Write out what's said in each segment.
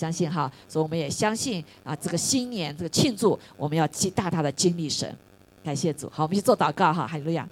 相信哈，所以我们也相信啊，这个新年这个庆祝，我们要大大的经历神。感谢主，好，我们去做祷告哈，哈利路亚。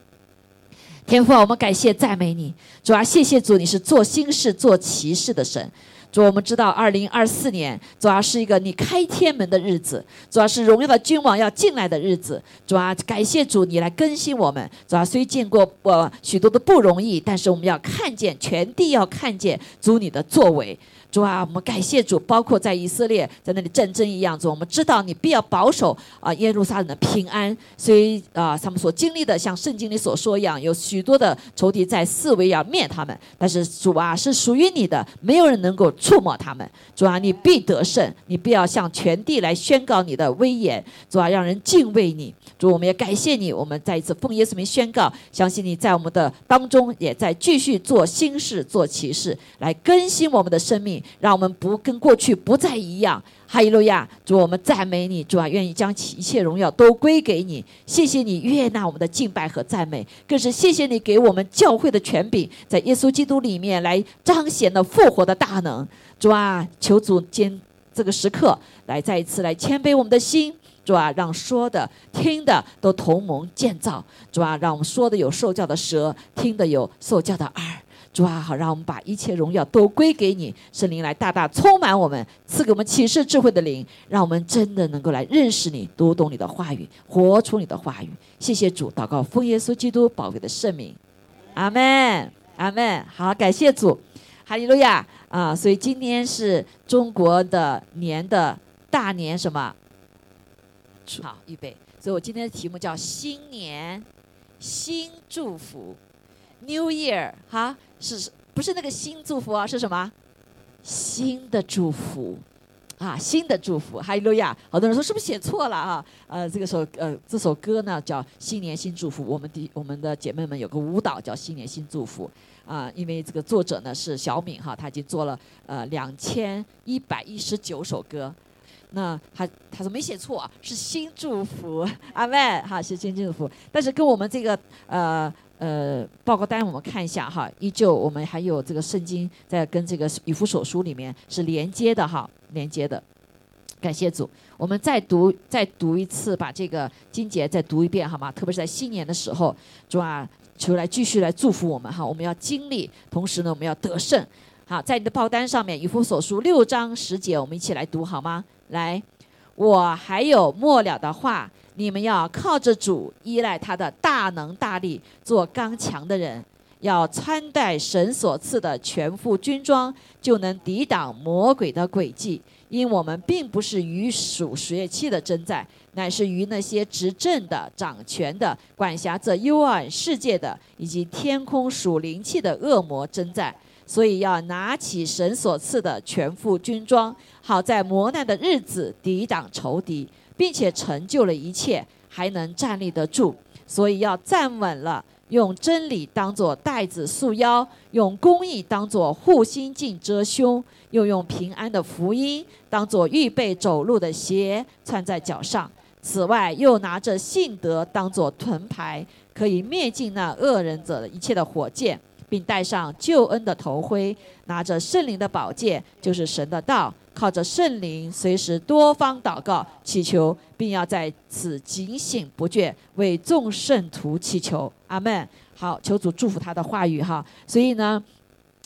天父，我们感谢赞美你，主啊，谢谢主，你是做新事、做奇事的神。主，我们知道二零二四年主要是一个你开天门的日子，主要是荣耀的君王要进来的日子。主啊，感谢主，你来更新我们。主啊，虽见过呃许多的不容易，但是我们要看见全地要看见主你的作为。主啊，我们感谢主，包括在以色列在那里战争一样，主我们知道你必要保守啊耶路撒冷的平安。所以啊，他们所经历的，像圣经里所说一样，有许多的仇敌在四围要灭他们。但是主啊，是属于你的，没有人能够触摸他们。主啊，你必得胜，你必要向全地来宣告你的威严。主啊，让人敬畏你。主，我们也感谢你，我们再一次奉耶稣名宣告，相信你在我们的当中，也在继续做新事、做奇事，来更新我们的生命，让我们不跟过去不再一样。哈利路亚！主，我们赞美你，主啊，愿意将一切荣耀都归给你。谢谢你悦纳我们的敬拜和赞美，更是谢谢你给我们教会的权柄，在耶稣基督里面来彰显了复活的大能。主啊，求主今这个时刻来再一次来谦卑我们的心。主啊，让说的、听的都同盟建造。主啊，让我们说的有受教的舌，听的有受教的耳。主啊，好，让我们把一切荣耀都归给你，圣灵来大大充满我们，赐给我们启示智慧的灵，让我们真的能够来认识你，读懂你的话语，活出你的话语。谢谢主，祷告奉耶稣基督宝贵的圣名，阿门，阿门。好，感谢主，哈利路亚啊！所以今天是中国的年的大年，什么？好，预备。所以我今天的题目叫“新年新祝福 ”，New Year，哈，是不是那个新祝福啊？是什么？新的祝福啊，新的祝福。哈利路亚！好多人说是不是写错了啊？呃，这个首呃这首歌呢叫《新年新祝福》，我们的我们的姐妹们有个舞蹈叫《新年新祝福》啊，因为这个作者呢是小敏哈，他已经做了呃两千一百一十九首歌。那他他说没写错，是新祝福，阿妹哈是新祝福，但是跟我们这个呃呃报告单我们看一下哈，依旧我们还有这个圣经在跟这个以弗所书里面是连接的哈，连接的，感谢主，我们再读再读一次，把这个经节再读一遍好吗？特别是在新年的时候，主啊，求来继续来祝福我们哈，我们要经历，同时呢我们要得胜，好，在你的报单上面以弗所书六章十节，我们一起来读好吗？来，我还有末了的话，你们要靠着主，依赖他的大能大力，做刚强的人，要穿戴神所赐的全副军装，就能抵挡魔鬼的诡计。因我们并不是与属十月期的征战，乃是与那些执政的、掌权的、管辖着幽暗世界的，以及天空属灵气的恶魔征战。所以要拿起神所赐的全副军装，好在磨难的日子抵挡仇敌，并且成就了一切，还能站立得住。所以要站稳了，用真理当作带子束腰，用公义当作护心镜遮胸，又用平安的福音当作预备走路的鞋穿在脚上。此外，又拿着信德当作盾牌，可以灭尽那恶人者的一切的火箭。并戴上救恩的头盔，拿着圣灵的宝剑，就是神的道，靠着圣灵，随时多方祷告祈求，并要在此警醒不倦，为众圣徒祈求。阿门。好，求主祝福他的话语哈。所以呢，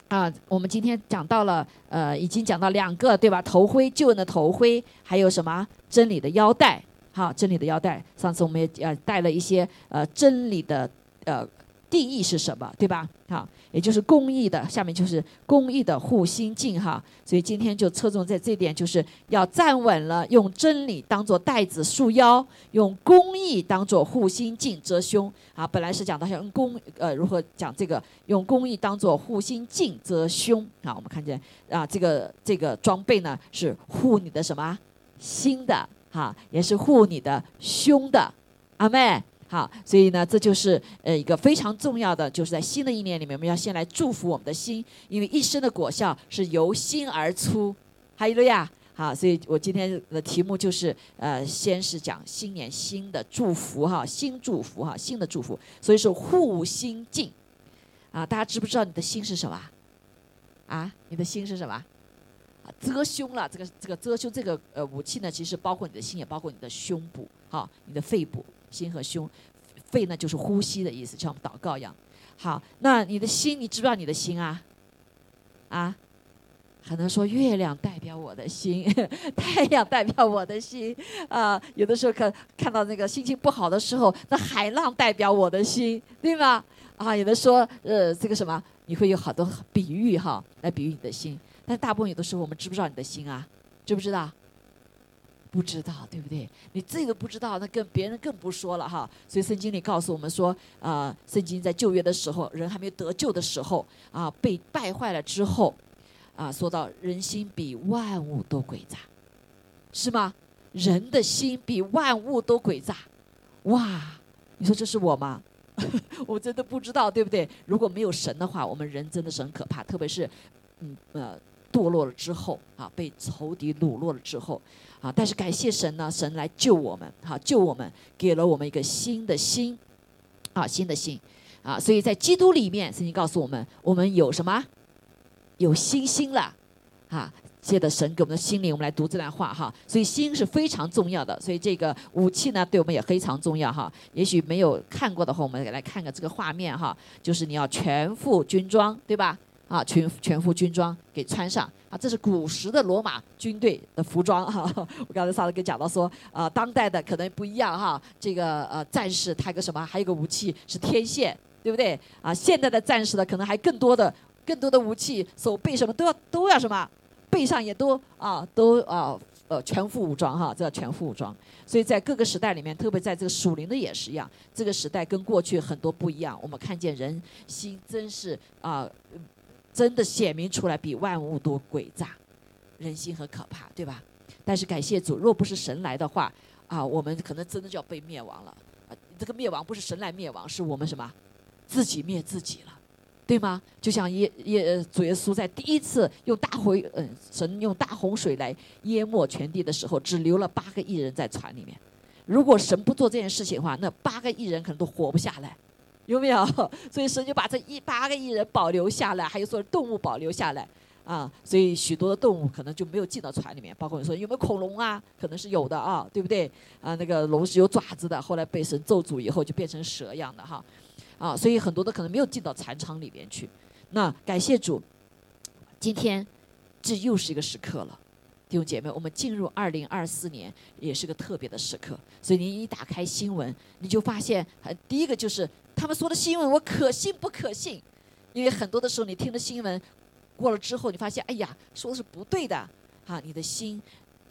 啊，我们今天讲到了，呃，已经讲到两个对吧？头盔，救恩的头盔，还有什么真理的腰带？好，真理的腰带。上次我们也呃带了一些呃真理的呃。定义是什么，对吧？好，也就是公益的，下面就是公益的护心镜哈。所以今天就侧重在这点，就是要站稳了，用真理当做带子束腰，用公益当做护心镜遮胸啊。本来是讲到用公呃如何讲这个，用公益当做护心镜遮胸啊。我们看见啊，这个这个装备呢是护你的什么心的哈，也是护你的胸的，阿妹。好，所以呢，这就是呃一个非常重要的，就是在新的一年里面，我们要先来祝福我们的心，因为一生的果效是由心而出。哈利路亚！好，所以我今天的题目就是呃，先是讲新年新的祝福哈，新祝福哈，新的祝福，所以是护心镜啊。大家知不知道你的心是什么？啊，你的心是什么？遮胸了。这个这个遮胸这个呃武器呢，其实包括你的心，也包括你的胸部，好，你的肺部，心和胸，肺呢就是呼吸的意思，像我们祷告一样。好，那你的心，你知不知道你的心啊？啊？很多说月亮代表我的心，太阳代表我的心啊。有的时候看看到那个心情不好的时候，那海浪代表我的心，对吗？啊，有的说呃这个什么，你会有好多比喻哈，来比喻你的心。但大部分有的时候我们知不知道你的心啊？知不知道？不知道，对不对？你自己都不知道，那跟别人更不说了哈。所以圣经里告诉我们说，啊，圣经在旧约的时候，人还没有得救的时候啊，被败坏了之后。啊，说到人心比万物都诡诈，是吗？人的心比万物都诡诈，哇！你说这是我吗？我真的不知道，对不对？如果没有神的话，我们人真的是很可怕，特别是，嗯呃，堕落了之后啊，被仇敌掳落了之后啊。但是感谢神呢，神来救我们，哈，救我们，给了我们一个新的心，啊，新的心，啊，所以在基督里面，圣经告诉我们，我们有什么？有信心了，啊！借着神给我们的心灵，我们来读这段话哈。所以心是非常重要的，所以这个武器呢，对我们也非常重要哈。也许没有看过的话，我们来看看这个画面哈。就是你要全副军装，对吧？啊，全全副军装给穿上啊。这是古时的罗马军队的服装哈。我刚才上次给讲到说，啊，当代的可能不一样哈。这个呃，战士他有个什么？还有个武器是天线，对不对？啊，现在的战士呢，可能还更多的。更多的武器，手背什么都要都要什么，背上也都啊都啊呃全副武装哈，这叫全副武装。所以在各个时代里面，特别在这个属灵的也是一样，这个时代跟过去很多不一样。我们看见人心真是啊，真的显明出来比万物都诡诈，人心很可怕，对吧？但是感谢主，若不是神来的话啊，我们可能真的就要被灭亡了。这个灭亡不是神来灭亡，是我们什么自己灭自己了。对吗？就像耶耶主耶稣在第一次用大洪嗯神用大洪水来淹没全地的时候，只留了八个艺人在船里面。如果神不做这件事情的话，那八个艺人可能都活不下来，有没有？所以神就把这一八个艺人保留下来，还有说动物保留下来啊。所以许多的动物可能就没有进到船里面，包括你说有没有恐龙啊？可能是有的啊，对不对？啊，那个龙是有爪子的，后来被神咒诅以后就变成蛇一样的哈。啊，所以很多的可能没有进到残场里边去。那感谢主，今天这又是一个时刻了，弟兄姐妹，我们进入二零二四年也是个特别的时刻。所以您一打开新闻，你就发现，第一个就是他们说的新闻，我可信不可信？因为很多的时候你听了新闻过了之后，你发现，哎呀，说的是不对的，啊，你的心。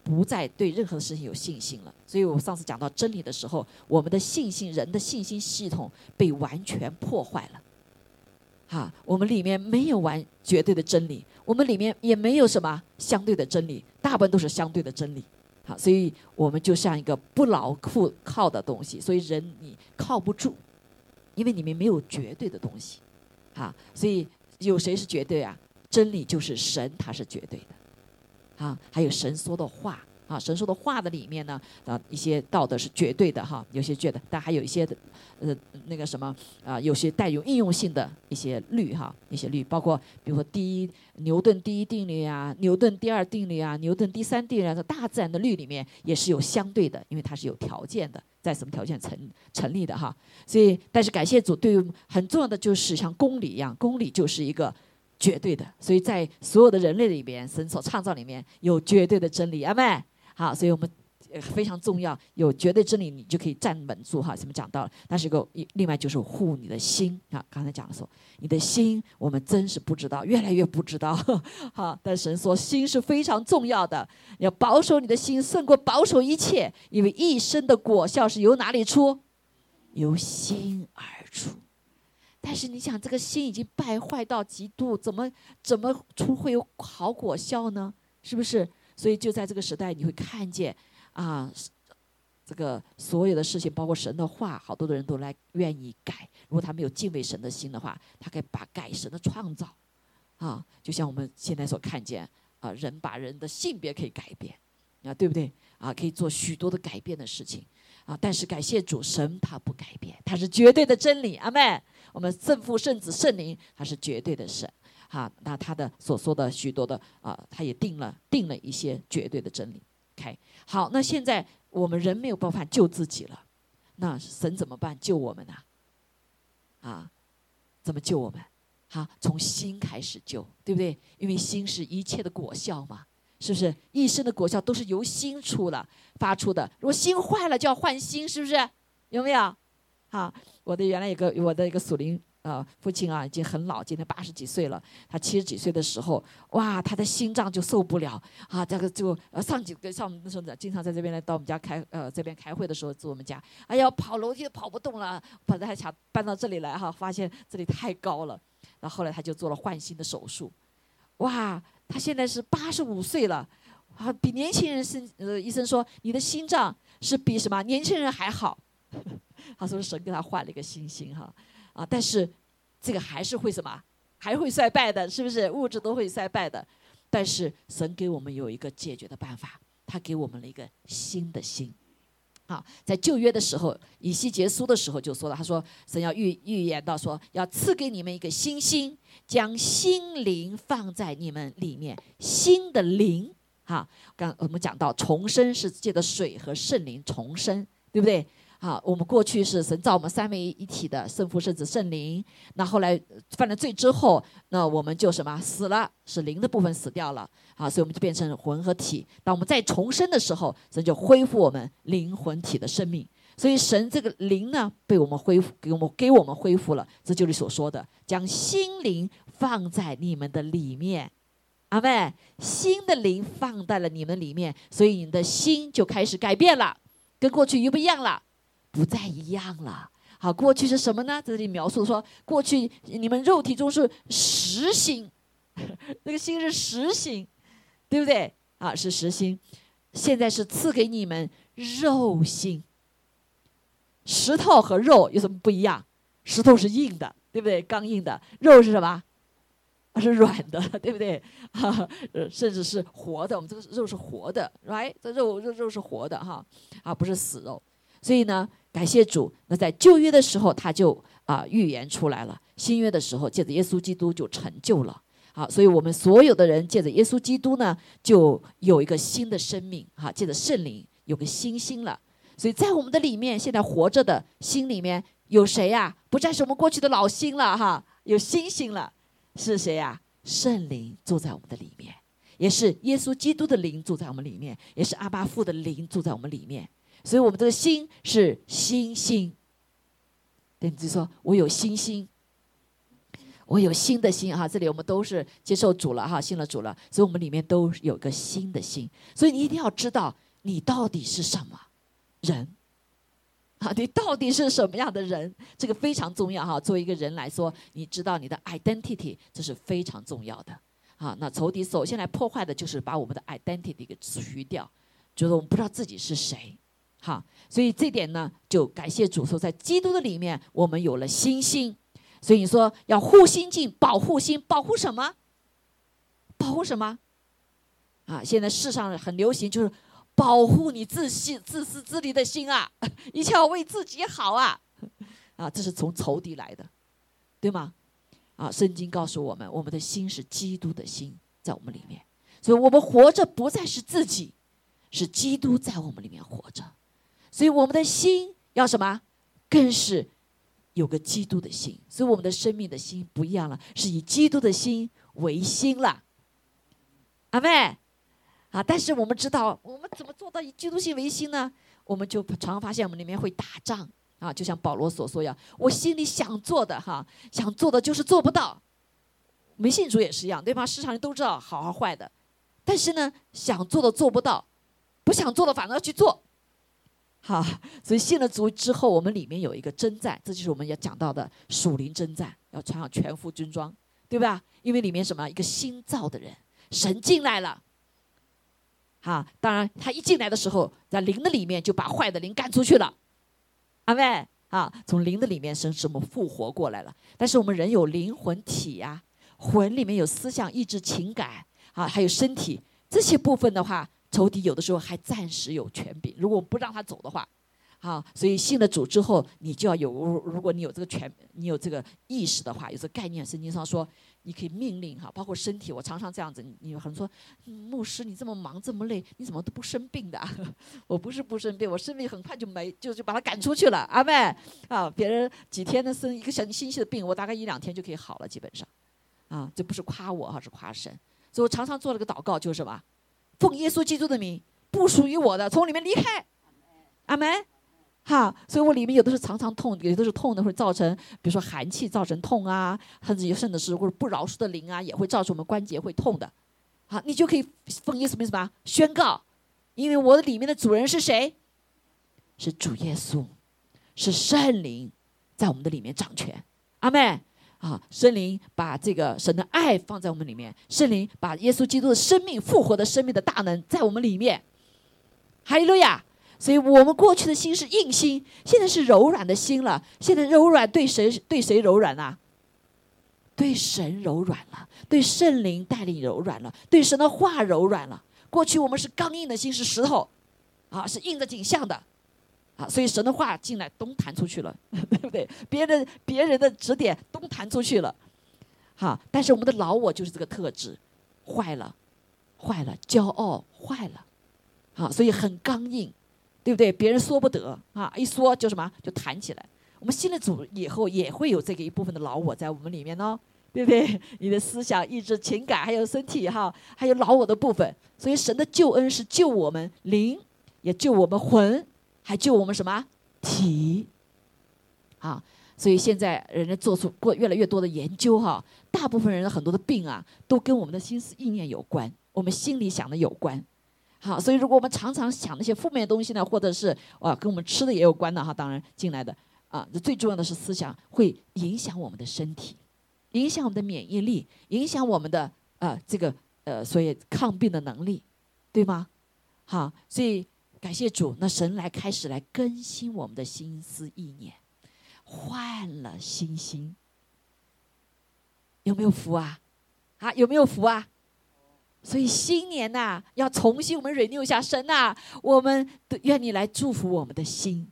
不再对任何事情有信心了，所以我上次讲到真理的时候，我们的信心，人的信心系统被完全破坏了。哈，我们里面没有完绝对的真理，我们里面也没有什么相对的真理，大部分都是相对的真理。好，所以我们就像一个不牢固靠的东西，所以人你靠不住，因为里面没有绝对的东西。啊，所以有谁是绝对啊？真理就是神，他是绝对的。啊，还有神说的话啊，神说的话的里面呢，啊，一些道德是绝对的哈，有些觉得，但还有一些的，呃，那个什么啊，有些带有应用性的一些律哈，一些律，包括比如说第一牛顿第一定律啊，牛顿第二定律啊，牛顿第三定律啊，大自然的律里面也是有相对的，因为它是有条件的，在什么条件成成立的哈，所以，但是感谢主，对于很重要的就是像公理一样，公理就是一个。绝对的，所以在所有的人类里边，神所创造里面有绝对的真理，阿妹。好，所以我们非常重要，有绝对真理，你就可以站稳住哈。前面讲到了？但是个另外就是护你的心啊。刚才讲的说，你的心我们真是不知道，越来越不知道。好，但神说心是非常重要的，要保守你的心胜过保守一切，因为一生的果效是由哪里出？由心而出。但是你想，这个心已经败坏到极度，怎么怎么出会有好果效呢？是不是？所以就在这个时代，你会看见啊，这个所有的事情，包括神的话，好多的人都来愿意改。如果他没有敬畏神的心的话，他可以把改神的创造啊，就像我们现在所看见啊，人把人的性别可以改变啊，对不对？啊，可以做许多的改变的事情啊。但是感谢主，神他不改变，他是绝对的真理。阿妹。我们圣父、圣子、圣灵，他是绝对的神。哈，那他的所说的许多的啊，他也定了定了一些绝对的真理。OK，好，那现在我们人没有办法救自己了，那神怎么办？救我们呢？啊，怎么救我们？好，从心开始救，对不对？因为心是一切的果效嘛，是不是？一生的果效都是由心出了发出的。如果心坏了，就要换心，是不是？有没有？好，我的原来有个我的一个属灵。呃，父亲啊，已经很老，今年八十几岁了。他七十几岁的时候，哇，他的心脏就受不了啊，这个就呃上几个上那时候经常在这边来到我们家开呃这边开会的时候住我们家，哎呀，跑楼梯都跑不动了，本来还想搬到这里来哈，发现这里太高了，然后后来他就做了换心的手术，哇，他现在是八十五岁了，啊，比年轻人是呃医生说你的心脏是比什么年轻人还好，他说神给他换了一个心心哈。啊但是这个还是会什么？还会衰败的，是不是？物质都会衰败的。但是神给我们有一个解决的办法，他给我们了一个新的心。啊，在旧约的时候，以西结书的时候就说了，他说神要预预言到说，要赐给你们一个新心，将心灵放在你们里面，新的灵。哈，刚我们讲到重生是借着水和圣灵重生，对不对？好，我们过去是神造我们三位一体的圣父、圣子、圣灵。那后来犯了罪之后，那我们就什么死了，是灵的部分死掉了。好，所以我们就变成魂和体。当我们再重生的时候，神就恢复我们灵魂体的生命。所以神这个灵呢，被我们恢复，给我们给我们恢复了。这就是所说的，将心灵放在你们的里面。阿妹，新的灵放在了你们里面，所以你的心就开始改变了，跟过去又不一样了。不再一样了。好，过去是什么呢？这里描述说，过去你们肉体中是实心，那个心是实心，对不对？啊，是实心。现在是赐给你们肉心。石头和肉有什么不一样？石头是硬的，对不对？刚硬的。肉是什么？是软的，对不对？哈，甚至是活的。我们这个肉是活的，right？这肉肉肉是活的哈，啊，不是死肉。所以呢。感谢主，那在旧约的时候他就啊预言出来了，新约的时候借着耶稣基督就成就了。好，所以我们所有的人借着耶稣基督呢，就有一个新的生命。哈，借着圣灵有个新心了。所以在我们的里面，现在活着的心里面有谁呀？不再是我们过去的老心了哈，有新心了。是谁呀？圣灵住在我们的里面，也是耶稣基督的灵住在我们里面，也是阿巴父的灵住在我们里面。所以，我们这个心是新心。对，就说我有新心，我有新的心哈。这里我们都是接受主了哈，信了主了，所以我们里面都有个新的心。所以你一定要知道，你到底是什么人啊？你到底是什么样的人？这个非常重要哈。作为一个人来说，你知道你的 identity，这是非常重要的啊。那仇敌首先来破坏的就是把我们的 identity 给除掉，就是我们不知道自己是谁。好，所以这点呢，就感谢主说，在基督的里面，我们有了新心。所以你说要护心镜，保护心，保护什么？保护什么？啊，现在世上很流行，就是保护你自信、自私自利的心啊，一切要为自己好啊，啊，这是从仇敌来的，对吗？啊，圣经告诉我们，我们的心是基督的心在我们里面，所以我们活着不再是自己，是基督在我们里面活着。所以我们的心要什么？更是有个基督的心。所以我们的生命的心不一样了，是以基督的心为心了。阿妹，啊！但是我们知道，我们怎么做到以基督心为心呢？我们就常常发现我们里面会打仗啊，就像保罗所说一样，我心里想做的哈，想做的就是做不到。没信主也是一样，对吧？市场人都知道好和坏的，但是呢，想做的做不到，不想做的反而要去做。好，所以信了主之后，我们里面有一个征战，这就是我们要讲到的属灵征战，要穿上全副军装，对吧？因为里面什么？一个新造的人，神进来了。好，当然他一进来的时候，在灵的里面就把坏的灵赶出去了。阿妹，啊，从灵的里面神使我们复活过来了。但是我们人有灵魂体呀，魂里面有思想、意志、情感，啊，还有身体这些部分的话。仇敌有的时候还暂时有权柄，如果不让他走的话，好，所以信了主之后，你就要有，如果你有这个权，你有这个意识的话，有这个概念，圣经上说，你可以命令哈，包括身体，我常常这样子。你有很多说，牧师你这么忙这么累，你怎么都不生病的？我不是不生病，我生病很快就没就就把他赶出去了。阿妹啊，别人几天的生一个小星期的病，我大概一两天就可以好了，基本上。啊，这不是夸我哈，是夸神。所以我常常做了个祷告，就是什么？奉耶稣基督的名，不属于我的从里面离开。阿门。哈，所以我里面有的是常常痛，有的是痛的会造成，比如说寒气造成痛啊，甚至有甚至是或者不饶恕的灵啊，也会造成我们关节会痛的。好，你就可以奉耶稣名什么宣告？因为我的里面的主人是谁？是主耶稣，是圣灵在我们的里面掌权。阿妹啊，圣灵把这个神的爱放在我们里面，圣灵把耶稣基督的生命复活的生命的大能在我们里面。哈利路亚。所以我们过去的心是硬心，现在是柔软的心了。现在柔软对谁对谁柔软啊？对神柔软了，对圣灵带领柔软了，对神的话柔软了。过去我们是刚硬的心，是石头，啊，是硬的景象的，所以神的话进来东弹出去了，对不对？别人别人的指点东弹出去了，好，但是我们的老我就是这个特质，坏了，坏了，骄傲坏了，好，所以很刚硬。对不对？别人说不得啊，一说就什么就弹起来。我们新的主以后，也会有这个一部分的老我在我们里面哦，对不对？你的思想、意志、情感，还有身体哈，还有老我的部分。所以神的救恩是救我们灵，也救我们魂，还救我们什么体？啊，所以现在人家做出过越来越多的研究哈，大部分人的很多的病啊，都跟我们的心思意念有关，我们心里想的有关。好，所以如果我们常常想那些负面的东西呢，或者是啊跟我们吃的也有关的哈，当然进来的啊，最重要的是思想会影响我们的身体，影响我们的免疫力，影响我们的啊这个呃所以抗病的能力，对吗？好，所以感谢主，那神来开始来更新我们的心思意念，换了心心，有没有福啊？啊，有没有福啊？所以新年呐，要重新我们 renew 一下神呐，我们愿你来祝福我们的心，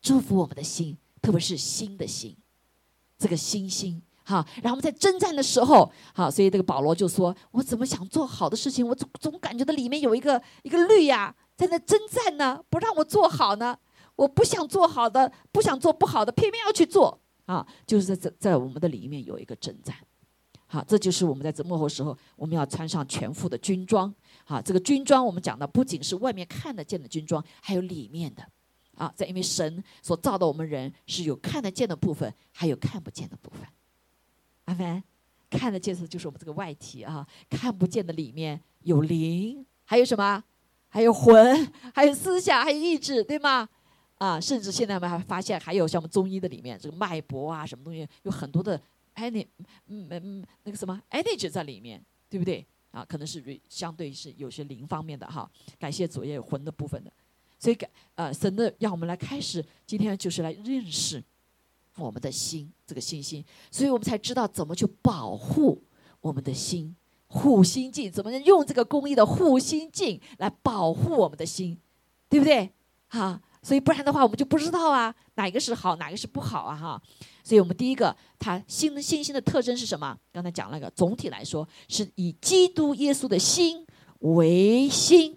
祝福我们的心，特别是新的心，这个新心哈。然后我们在征战的时候，好，所以这个保罗就说：“我怎么想做好的事情，我总总感觉到里面有一个一个律呀，在那征战呢，不让我做好呢。我不想做好的，不想做不好的，偏偏要去做啊，就是在在在我们的里面有一个征战。”好，这就是我们在这幕后时候，我们要穿上全副的军装。好，这个军装我们讲的不仅是外面看得见的军装，还有里面的。啊，在因为神所造的我们人是有看得见的部分，还有看不见的部分。阿凡。看得见的就是我们这个外体啊，看不见的里面有灵，还有什么？还有魂，还有思想，还有意志，对吗？啊，甚至现在我们还发现，还有像我们中医的里面这个脉搏啊，什么东西，有很多的。any，嗯嗯，那个什么 energy 在里面，对不对？啊，可能是相对是有些灵方面的哈。感谢主也有魂的部分的，所以感呃神的让我们来开始，今天就是来认识我们的心这个信心，所以我们才知道怎么去保护我们的心，护心镜怎么能用这个公益的护心镜来保护我们的心，对不对？哈。所以不然的话，我们就不知道啊，哪个是好，哪个是不好啊，哈。所以我们第一个，它新的信心的特征是什么？刚才讲那个，总体来说是以基督耶稣的心为心，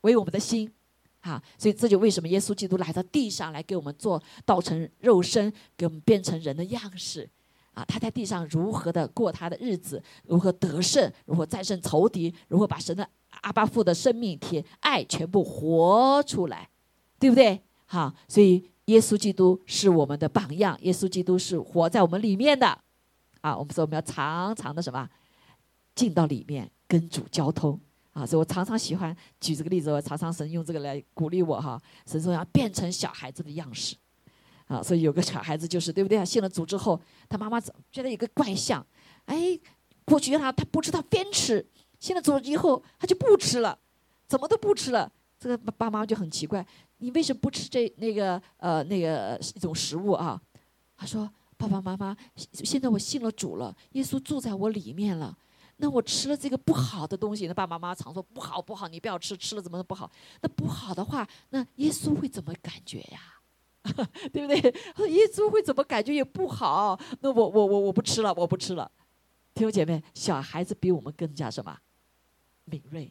为我们的心，哈。所以这就为什么耶稣基督来到地上来给我们做道成肉身，给我们变成人的样式，啊，他在地上如何的过他的日子，如何得胜，如何战胜仇敌，如何把神的阿巴父的生命体爱全部活出来。对不对？好，所以耶稣基督是我们的榜样，耶稣基督是活在我们里面的，啊，我们说我们要常常的什么，进到里面跟主交通，啊，所以我常常喜欢举这个例子，我常常神用这个来鼓励我哈，神说要变成小孩子的样式，啊，所以有个小孩子就是对不对啊？信了主之后，他妈妈觉得有个怪象，哎，过去让他他不吃，他边吃，信了主以后他就不吃了，怎么都不吃了，这个爸妈就很奇怪。你为什么不吃这那个呃那个一种食物啊？他说：“爸爸妈妈，现在我信了主了，耶稣住在我里面了。那我吃了这个不好的东西，那爸爸妈妈常说不好不好，你不要吃，吃了怎么不好？那不好的话，那耶稣会怎么感觉呀？对不对？耶稣会怎么感觉也不好？那我我我我不吃了，我不吃了。弟兄姐妹，小孩子比我们更加什么敏锐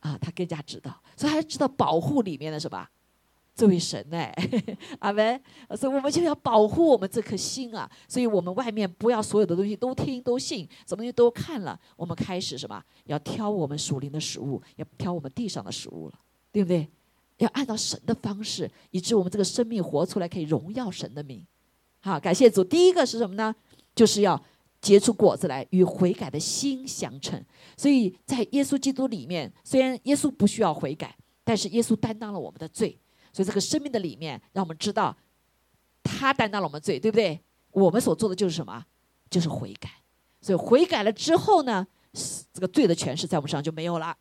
啊？他更加知道，所以他知道保护里面的什么这位神哎，阿门。所以我们就要保护我们这颗心啊。所以我们外面不要所有的东西都听都信，什么东西都看了。我们开始什么？要挑我们属灵的食物，要挑我们地上的食物了，对不对？要按照神的方式，以致我们这个生命活出来，可以荣耀神的名。好，感谢主。第一个是什么呢？就是要。结出果子来，与悔改的心相称。所以在耶稣基督里面，虽然耶稣不需要悔改，但是耶稣担当了我们的罪。所以这个生命的里面，让我们知道他担当了我们罪，对不对？我们所做的就是什么？就是悔改。所以悔改了之后呢，这个罪的权势在我们身上就没有了。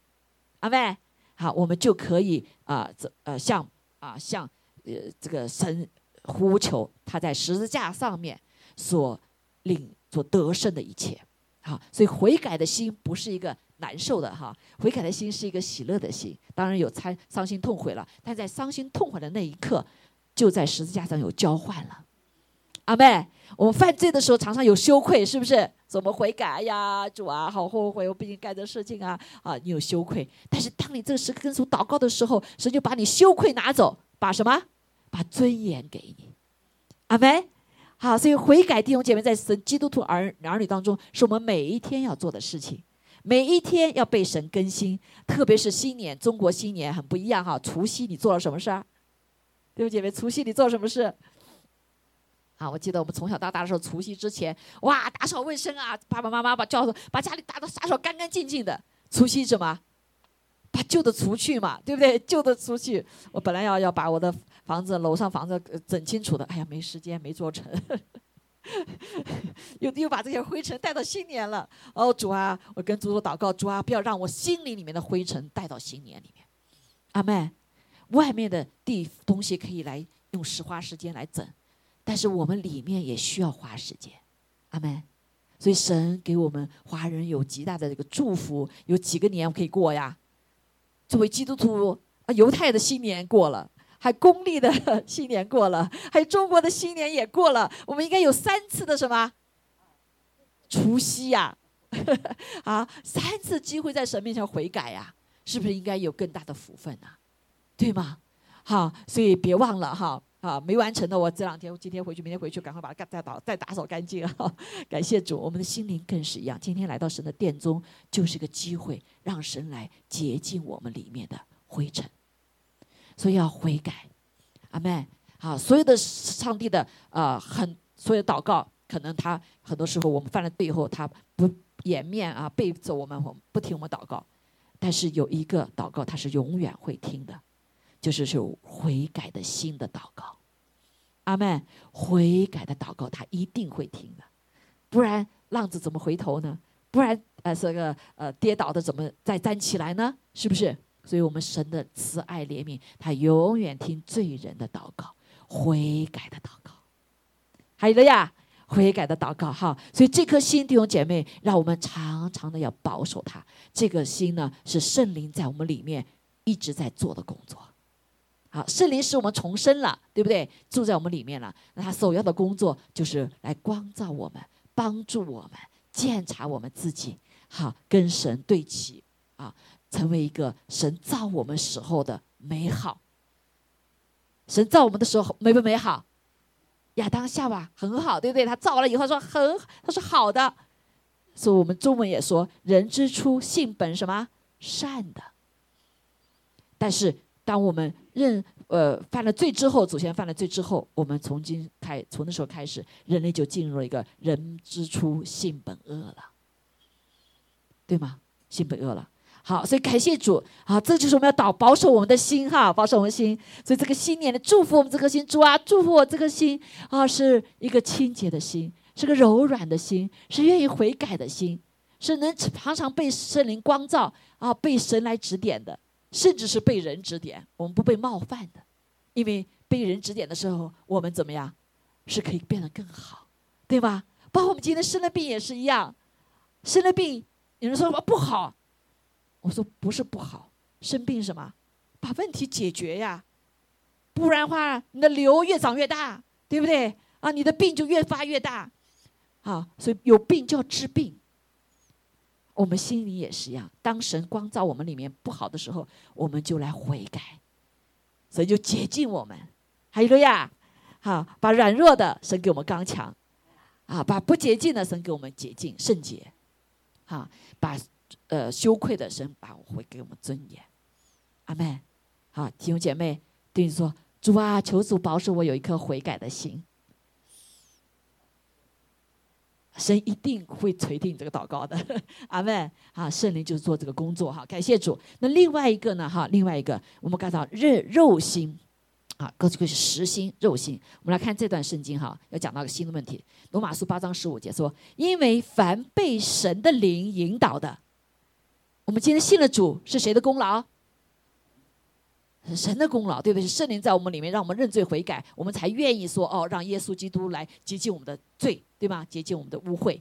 阿妹，好，我们就可以啊，这呃，向啊向呃这个神呼求，他在十字架上面所领。所得胜的一切，好，所以悔改的心不是一个难受的哈，悔改的心是一个喜乐的心。当然有参伤心痛悔了，但在伤心痛悔的那一刻，就在十字架上有交换了。阿妹，我们犯罪的时候常常有羞愧，是不是？怎么悔改呀？主啊，好后悔，我毕竟干这事情啊啊！你有羞愧，但是当你这个时刻跟主祷告的时候，神就把你羞愧拿走，把什么？把尊严给你。阿妹。好，所以悔改弟兄姐妹在神基督徒儿儿女当中，是我们每一天要做的事情。每一天要被神更新，特别是新年，中国新年很不一样哈。除夕你做了什么事儿？弟兄姐妹，除夕你做了什么事？啊，我记得我们从小到大的时候，除夕之前，哇，打扫卫生啊，爸爸妈妈把叫把家里打扫打扫干干净净的。除夕什么？把旧的除去嘛，对不对？旧的除去。我本来要要把我的。房子楼上房子整清楚的，哎呀，没时间没做成，又又把这些灰尘带到新年了。哦，主啊，我跟主说祷告，主啊，不要让我心里里面的灰尘带到新年里面。阿妹，外面的地东西可以来用时花时间来整，但是我们里面也需要花时间。阿妹，所以神给我们华人有极大的这个祝福，有几个年可以过呀？作为基督徒啊，犹太的新年过了。还公历的新年过了，还有中国的新年也过了，我们应该有三次的什么除夕呀？啊，三次机会在神面前悔改呀，是不是应该有更大的福分呢？对吗？好，所以别忘了哈啊，没完成的我这两天，今天回去，明天回去，赶快把它再打再打扫干净啊！感谢主，我们的心灵更是一样，今天来到神的殿中，就是个机会，让神来洁净我们里面的灰尘。所以要悔改，阿妹，好，所有的上帝的呃，很所有祷告，可能他很多时候我们犯了罪以后，他不掩面啊，背着我们，不听我们祷告。但是有一个祷告，他是永远会听的，就是是悔改的心的祷告。阿妹，悔改的祷告他一定会听的，不然浪子怎么回头呢？不然呃，这个呃跌倒的怎么再站起来呢？是不是？所以，我们神的慈爱怜悯，他永远听罪人的祷告、悔改的祷告。还有了呀，悔改的祷告哈。所以，这颗心弟兄姐妹，让我们常常的要保守它。这个心呢，是圣灵在我们里面一直在做的工作。好，圣灵使我们重生了，对不对？住在我们里面了。那他首要的工作就是来光照我们，帮助我们检查我们自己，好跟神对齐啊。成为一个神造我们时候的美好。神造我们的时候美不美好？亚当夏娃很好，对不对？他造了以后说很，他说好的。所以我们中文也说人之初性本什么善的。但是当我们认呃犯了罪之后，祖先犯了罪之后，我们从今开从那时候开始，人类就进入了一个人之初性本恶了，对吗？性本恶了。好，所以感谢主，好，这就是我们要保保守我们的心哈，保守我们的心。所以这个新年的祝福我们这颗心，主啊，祝福我这颗心啊，是一个清洁的心，是个柔软的心，是愿意悔改的心，是能常常被圣灵光照啊，被神来指点的，甚至是被人指点，我们不被冒犯的，因为被人指点的时候，我们怎么样，是可以变得更好，对吧？包括我们今天生了病也是一样，生了病，有人说什么不好。我说不是不好，生病什么，把问题解决呀，不然的话，你的瘤越长越大，对不对？啊，你的病就越发越大，啊，所以有病就要治病。我们心里也是一样，当神光照我们里面不好的时候，我们就来悔改，所以就洁净我们。还有个呀，好，把软弱的神给我们刚强，啊，把不洁净的神给我们洁净圣洁，啊，把呃羞愧的神把我会给我们尊严。阿门。好，弟兄姐妹，对你说，主啊，求主保守我有一颗悔改的心。神一定会垂听这个祷告的，阿门。啊，圣灵就是做这个工作哈，感谢主。那另外一个呢？哈，另外一个我们看到肉肉心，啊，这个是实心肉心。我们来看这段圣经哈，要讲到个新的问题。罗马书八章十五节说：“因为凡被神的灵引导的，我们今天信了主是谁的功劳？神的功劳，对不对？是圣灵在我们里面，让我们认罪悔改，我们才愿意说哦，让耶稣基督来接近我们的罪，对吗？洁净我们的污秽，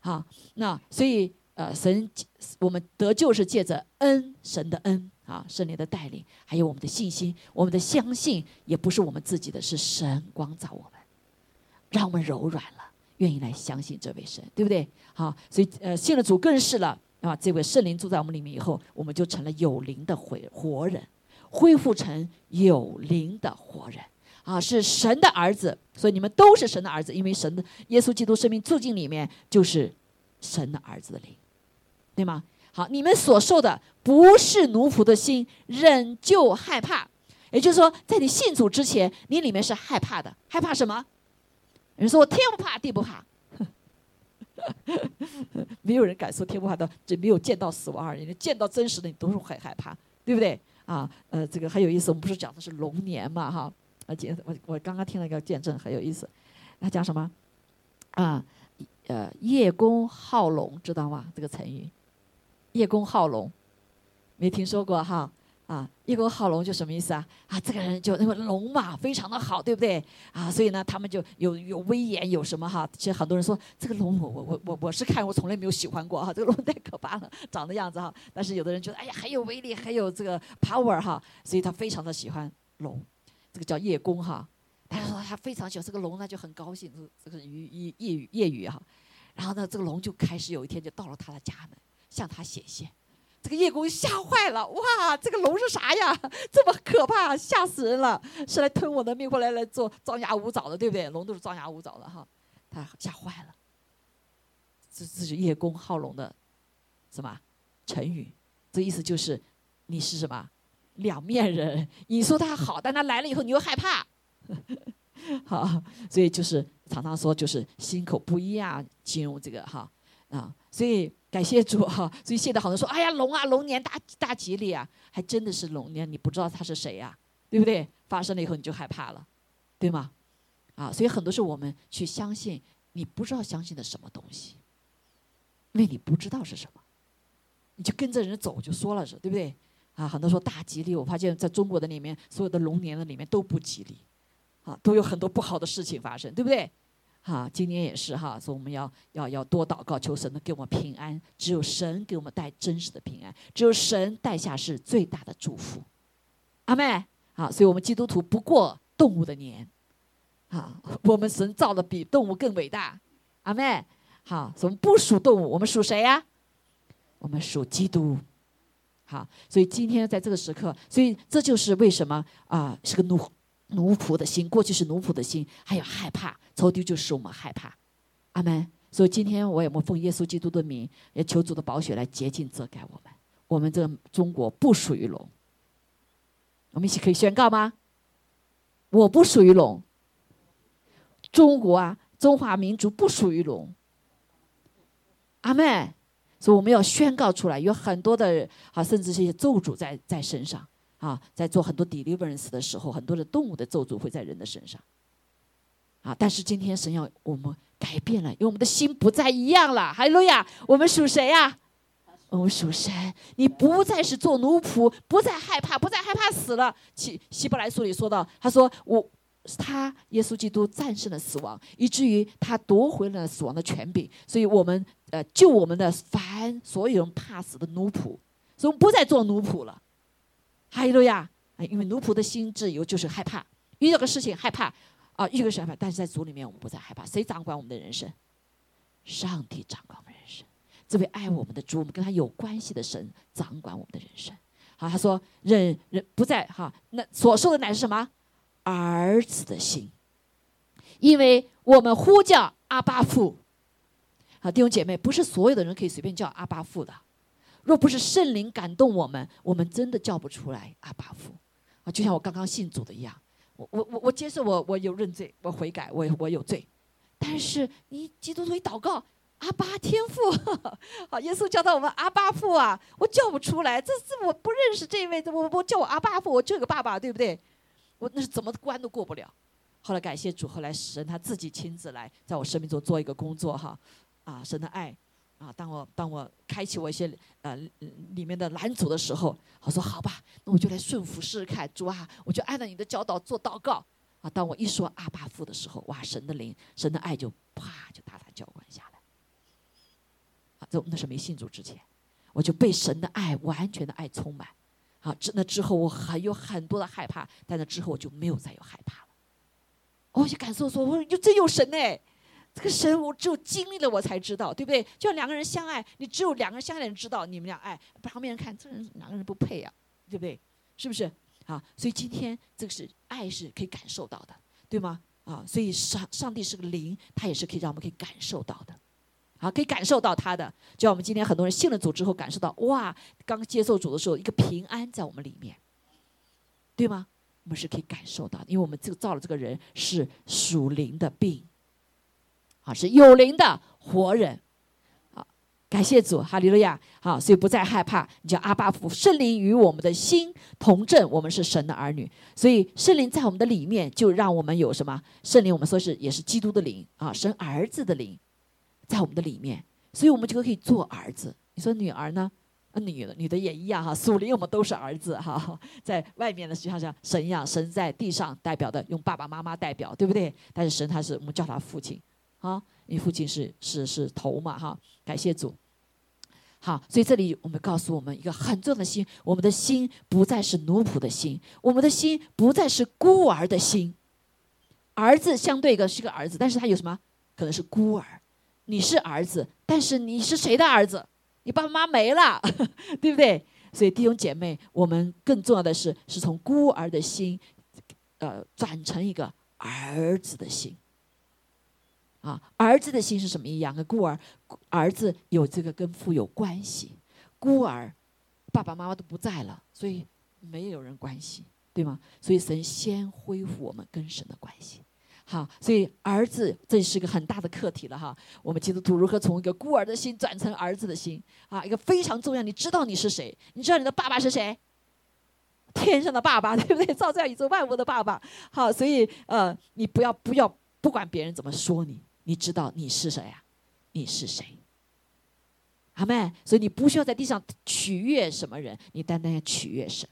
好，那所以呃，神我们得救是借着恩，神的恩啊，圣灵的带领，还有我们的信心，我们的相信也不是我们自己的，是神光照我们，让我们柔软了，愿意来相信这位神，对不对？好，所以呃，信了主更是了啊，这位圣灵住在我们里面以后，我们就成了有灵的活活人。恢复成有灵的活人啊，是神的儿子，所以你们都是神的儿子，因为神的耶稣基督生命住进里面就是神的儿子的灵，对吗？好，你们所受的不是奴仆的心，仍旧害怕。也就是说，在你信主之前，你里面是害怕的，害怕什么？人说我天不怕地不怕，没有人敢说天不怕的，这没有见到死亡而已。见到真实的，你都是会害怕，对不对？啊，呃，这个很有意思。我们不是讲的是龙年嘛，哈，而且我我刚刚听了一个见证，很有意思。他讲什么？啊，呃，叶公好龙，知道吗？这个成语，叶公好龙，没听说过哈。啊，叶公好龙就什么意思啊？啊，这个人就那个龙嘛，非常的好，对不对？啊，所以呢，他们就有有威严，有什么哈？其实很多人说这个龙，我我我我我是看，我从来没有喜欢过哈，这个龙太可怕了，长的样子哈。但是有的人觉得，哎呀，很有威力，很有这个 power 哈，所以他非常的喜欢龙，这个叫叶公哈。他说他非常喜欢这个龙呢，就很高兴，这个语业业语业语哈。然后呢，这个龙就开始有一天就到了他的家门，向他显现。这个叶公吓坏了，哇，这个龙是啥呀？这么可怕，吓死人了！是来吞我的命，或来来做张牙舞爪的，对不对？龙都是张牙舞爪的哈，他吓坏了。这这是叶公好龙的什么成语？这意思就是你是什么两面人？你说他好，但他来了以后你又害怕。好，所以就是常常说就是心口不一样，形容这个哈啊，所以。感谢主哈，所以现在好多说：“哎呀，龙啊，龙年大大吉利啊！”还真的是龙年，你不知道他是谁呀，对不对？发生了以后你就害怕了，对吗？啊，所以很多时候我们去相信你不知道相信的什么东西，因为你不知道是什么，你就跟着人走就说了是，对不对？啊，很多说大吉利，我发现在中国的里面，所有的龙年的里面都不吉利，啊，都有很多不好的事情发生，对不对？哈，今年也是哈，所以我们要要要多祷告，求神能给我们平安。只有神给我们带真实的平安，只有神带下是最大的祝福。阿妹，好，所以我们基督徒不过动物的年，好，我们神造的比动物更伟大。阿妹，好，我们不属动物，我们属谁呀？我们属基督。好，所以今天在这个时刻，所以这就是为什么啊，是个奴奴仆的心，过去是奴仆的心，还有害怕。仇敌就使我们害怕，阿门。所以今天我也奉耶稣基督的名，也求主的宝血来洁净遮盖我们。我们这个中国不属于龙，我们一起可以宣告吗？我不属于龙，中国啊，中华民族不属于龙，阿门。所以我们要宣告出来，有很多的啊，甚至这些咒诅在在身上啊，在做很多 deliverance 的时候，很多的动物的咒诅会在人的身上。啊！但是今天神要我们改变了，因为我们的心不再一样了。哈利路亚！我们属谁呀？我们属神。你不再是做奴仆，不再害怕，不再害怕死了。希希伯来书里说到，他说我他耶稣基督战胜了死亡，以至于他夺回了死亡的权柄。所以我们呃救我们的凡所有人怕死的奴仆，所以我们不再做奴仆了。哈利路亚！因为奴仆的心智有就是害怕。遇到个事情害怕啊，遇到个事害怕，但是在主里面我们不再害怕。谁掌管我们的人生？上帝掌管我们人生。这位爱我们的主，我们跟他有关系的神掌管我们的人生。好，他说：“人人不在哈，那所受的乃是什么？儿子的心，因为我们呼叫阿巴父。好，弟兄姐妹，不是所有的人可以随便叫阿巴父的。若不是圣灵感动我们，我们真的叫不出来阿巴父。啊，就像我刚刚信主的一样，我我我我接受我我有认罪，我悔改，我我有罪。但是你基督徒一祷告。”阿巴天父，好，耶稣教导我们阿巴父啊，我叫不出来，这是我不认识这位，我我叫我阿巴父，我这个爸爸，对不对？我那是怎么关都过不了。后来感谢主，后来神他自己亲自来在我生命中做一个工作哈，啊，神的爱啊，当我当我开启我一些呃里面的拦阻的时候，我说好吧，那我就来顺服试试看，主啊，我就按照你的教导做祷告啊。当我一说阿巴父的时候，哇，神的灵，神的爱就啪就大大浇灌下来。啊，这那是没信主之前，我就被神的爱完全的爱充满。啊，之那之后我还有很多的害怕，但那之后我就没有再有害怕了。我就感受说，我说就真有神哎！这个神我只有经历了我才知道，对不对？就像两个人相爱，你只有两个人相爱的人知道你们俩爱，旁边人看这人两个人不配呀，对不对？是不是？啊，所以今天这个是爱是可以感受到的，对吗？啊，所以上上帝是个灵，他也是可以让我们可以感受到的。啊，可以感受到他的，就像我们今天很多人信了主之后，感受到哇，刚接受主的时候，一个平安在我们里面，对吗？我们是可以感受到，因为我们这个造了这个人是属灵的病，啊，是有灵的活人，好，感谢主，哈利路亚，好，所以不再害怕，你叫阿巴父，圣灵与我们的心同证，我们是神的儿女，所以圣灵在我们的里面，就让我们有什么？圣灵，我们说是也是基督的灵啊，神儿子的灵。在我们的里面，所以我们就可以做儿子。你说女儿呢？啊，女的女的也一样哈。属灵我们都是儿子哈。在外面的就像像神一样，神在地上代表的用爸爸妈妈代表，对不对？但是神他是我们叫他父亲，啊，你父亲是是是头嘛哈。感谢主。好，所以这里我们告诉我们一个很重要的心：我们的心不再是奴仆的心，我们的心不再是孤儿的心。儿子相对一个是个儿子，但是他有什么？可能是孤儿。你是儿子，但是你是谁的儿子？你爸爸妈妈没了，对不对？所以弟兄姐妹，我们更重要的是，是从孤儿的心，呃，转成一个儿子的心。啊，儿子的心是什么一样？的孤儿，儿子有这个跟父有关系，孤儿，爸爸妈妈都不在了，所以没有人关系，对吗？所以神先恢复我们跟神的关系。好，所以儿子这是一个很大的课题了哈。我们基督徒如何从一个孤儿的心转成儿子的心啊？一个非常重要。你知道你是谁？你知道你的爸爸是谁？天上的爸爸，对不对？造这宇宙万物的爸爸。好，所以呃，你不要不要不管别人怎么说你，你知道你是谁呀？你是谁？阿妹，所以你不需要在地上取悦什么人，你单单要取悦神。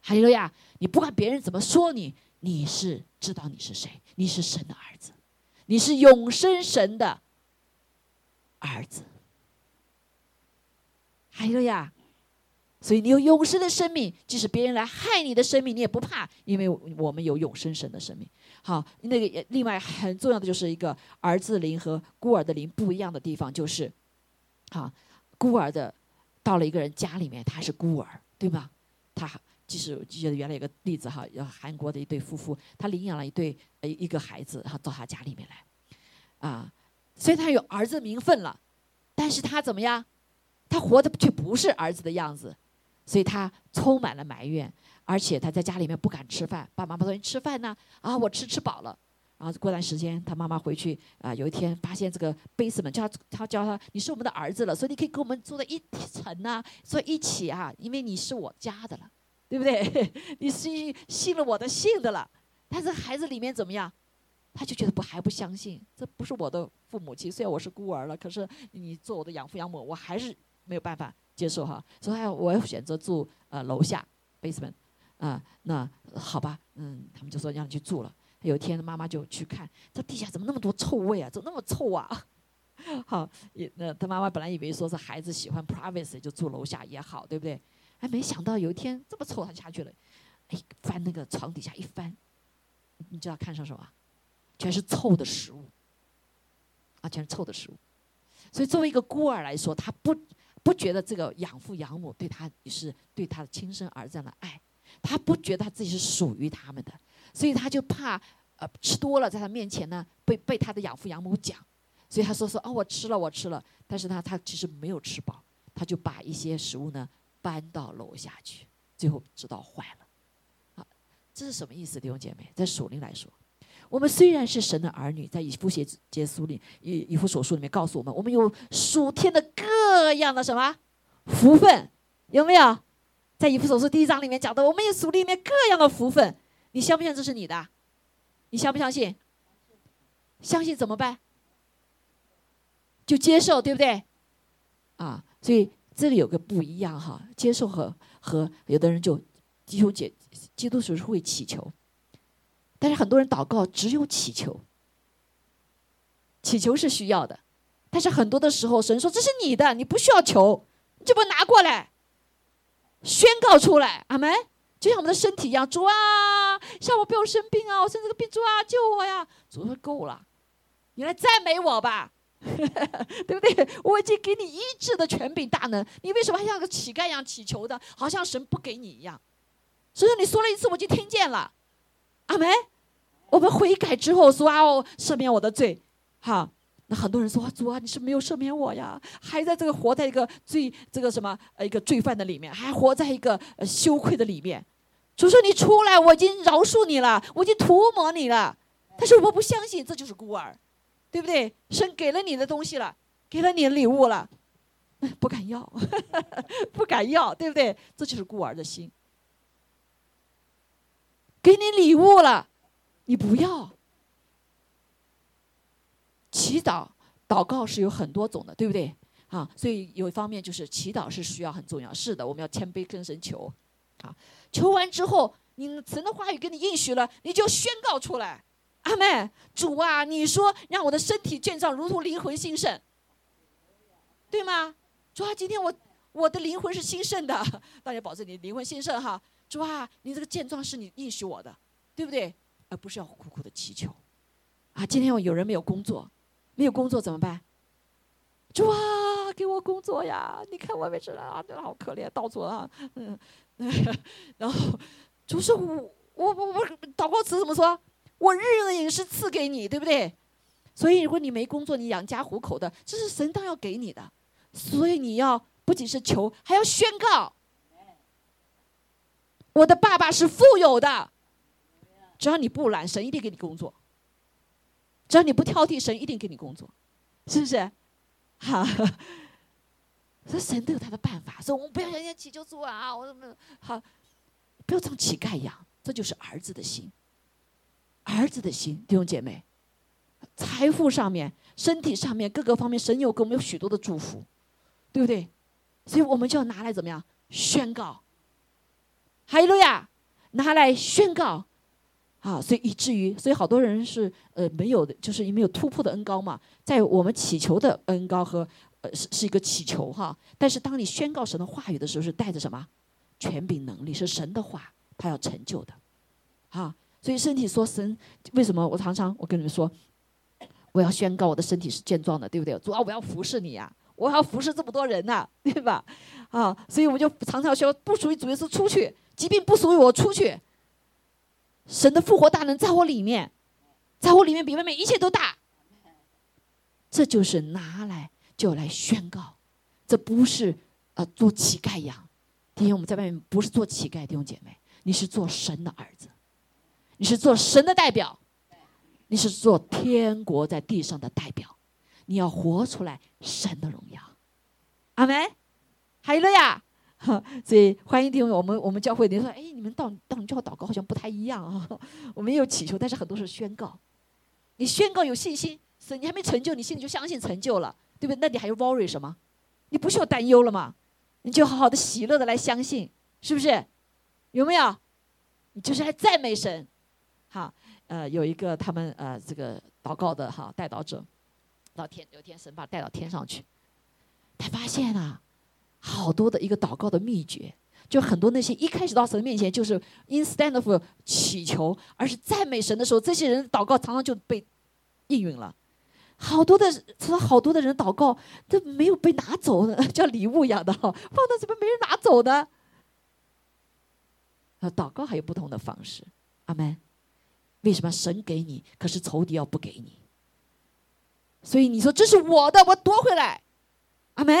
哈利路亚！你不管别人怎么说你。你是知道你是谁？你是神的儿子，你是永生神的儿子。还有呀，所以你有永生的生命，即使别人来害你的生命，你也不怕，因为我们有永生神的生命。好，那个另外很重要的就是一个儿子灵和孤儿的灵不一样的地方，就是，好，孤儿的到了一个人家里面，他是孤儿，对吧？他。即使记得原来有个例子哈，有韩国的一对夫妇，他领养了一对呃一个孩子，然后到他家里面来，啊，虽然他有儿子名分了，但是他怎么样？他活的却不是儿子的样子，所以他充满了埋怨，而且他在家里面不敢吃饭。爸爸妈妈说：“你吃饭呢？”啊，我吃吃饱了。然后过段时间，他妈妈回去啊，有一天发现这个贝斯们叫他，他叫他：“你是我们的儿子了，所以你可以跟我们住在一层呐，坐一起啊，因为你是我家的了。”对不对？你是信了我的信的了，但是孩子里面怎么样？他就觉得不还不相信，这不是我的父母亲。虽然我是孤儿了，可是你做我的养父养母，我还是没有办法接受哈。所以，我要选择住呃楼下 basement 啊。那好吧，嗯，他们就说让你去住了。有一天，妈妈就去看，这地下怎么那么多臭味啊？怎么那么臭啊？好，那他妈妈本来以为说是孩子喜欢 privacy 就住楼下也好，对不对？哎，没想到有一天这么臭，他下去了，哎，翻那个床底下一翻，你知道看上什么？全是臭的食物，啊，全是臭的食物。所以作为一个孤儿来说，他不不觉得这个养父养母对他是对他的亲生儿子的爱，他不觉得他自己是属于他们的，所以他就怕呃吃多了在他面前呢被被他的养父养母讲，所以他说说哦我吃了我吃了，但是呢他其实没有吃饱，他就把一些食物呢搬到楼下去，最后知道坏了。好，这是什么意思，弟兄姐妹？在属灵来说。我们虽然是神的儿女，在以弗写结书里，以以弗所书里面告诉我们，我们有属天的各样的什么福分，有没有？在以弗所书第一章里面讲的，我们有属里面各样的福分，你相不相信这是你的？你相不相信？相信怎么办？就接受，对不对？啊，所以这里有个不一样哈，接受和和有的人就基督解基督徒是会祈求。但是很多人祷告只有祈求，祈求是需要的，但是很多的时候神说这是你的，你不需要求，你就把拿过来，宣告出来，阿门。就像我们的身体一样，主啊，像我不要生病啊，我生这个病，主啊救我呀！主说够了，你来赞美我吧，对不对？我已经给你医治的权柄大能，你为什么还像个乞丐一样祈求的，好像神不给你一样？所以说你说了一次，我就听见了。阿门！我们悔改之后说啊，哦，赦免我的罪，哈。那很多人说主啊，你是没有赦免我呀，还在这个活在一个罪这个什么呃一个罪犯的里面，还活在一个呃羞愧的里面。主说你出来，我已经饶恕你了，我已经涂抹你了。但是我不相信，这就是孤儿，对不对？神给了你的东西了，给了你的礼物了，不敢要，不敢要，对不对？这就是孤儿的心。给你礼物了，你不要。祈祷、祷告是有很多种的，对不对？啊，所以有一方面就是祈祷是需要很重要。是的，我们要谦卑跟神求，啊，求完之后，你神的话语给你应许了，你就宣告出来。阿妹，主啊，你说让我的身体健壮，如同灵魂兴盛，对吗？主啊，今天我我的灵魂是兴盛的，大家保证你灵魂兴盛哈。主啊，你这个健壮是你应许我的，对不对？而不是要苦苦的祈求。啊，今天有人没有工作，没有工作怎么办？主啊，给我工作呀！你看外面这啊，真的好可怜，到处啊，嗯，然后主说：“我我我我祷告词怎么说？我日用的饮食赐给你，对不对？所以如果你没工作，你养家糊口的，这是神当要给你的，所以你要不仅是求，还要宣告。”我的爸爸是富有的，只要你不懒，神一定给你工作；只要你不挑剔，神一定给你工作，是不是？好，所以神都有他的办法。说我们不要天天祈求主啊，我怎么好？不要像乞丐一样，这就是儿子的心。儿子的心，弟兄姐妹，财富上面、身体上面各个方面，神有给我们有许多的祝福，对不对？所以我们就要拿来怎么样宣告？哈利路亚，拿来宣告，啊，所以以至于，所以好多人是呃没有的，就是没有突破的恩高嘛。在我们祈求的恩高和呃是是一个祈求哈，但是当你宣告神的话语的时候，是带着什么权柄能力？是神的话，他要成就的，啊。所以身体说神为什么？我常常我跟你们说，我要宣告我的身体是健壮的，对不对？主啊，我要服侍你呀，我要服侍这么多人呐，对吧？啊，所以我们就常常说，不属于主耶稣出去。疾病不属于我，出去。神的复活大能在我里面，在我里面比外面一切都大。这就是拿来就来宣告，这不是呃做乞丐一样。今天我们在外面不是做乞丐，弟兄姐妹，你是做神的儿子，你是做神的代表，你是做天国在地上的代表，你要活出来神的荣耀。阿门，哈利路亚。哈 所以欢迎弟兄，我们我们教会，你说，哎，你们到到你教会祷告好像不太一样啊。我们有祈求，但是很多是宣告。你宣告有信心，是你还没成就，你心里就相信成就了，对不对？那你还 worry 什么？你不需要担忧了吗？你就好好的喜乐的来相信，是不是？有没有？你就是来赞美神。好，呃，有一个他们呃这个祷告的哈带导者，到天有天神把带到天上去，他发现啊。好多的一个祷告的秘诀，就很多那些一开始到神面前就是 instead of 祈求，而是赞美神的时候，这些人祷告常常就被应允了。好多的，说好多的人祷告都没有被拿走的，叫礼物一样的哈，放到怎么没人拿走呢？啊，祷告还有不同的方式，阿门。为什么神给你，可是仇敌要不给你？所以你说这是我的，我夺回来，阿门。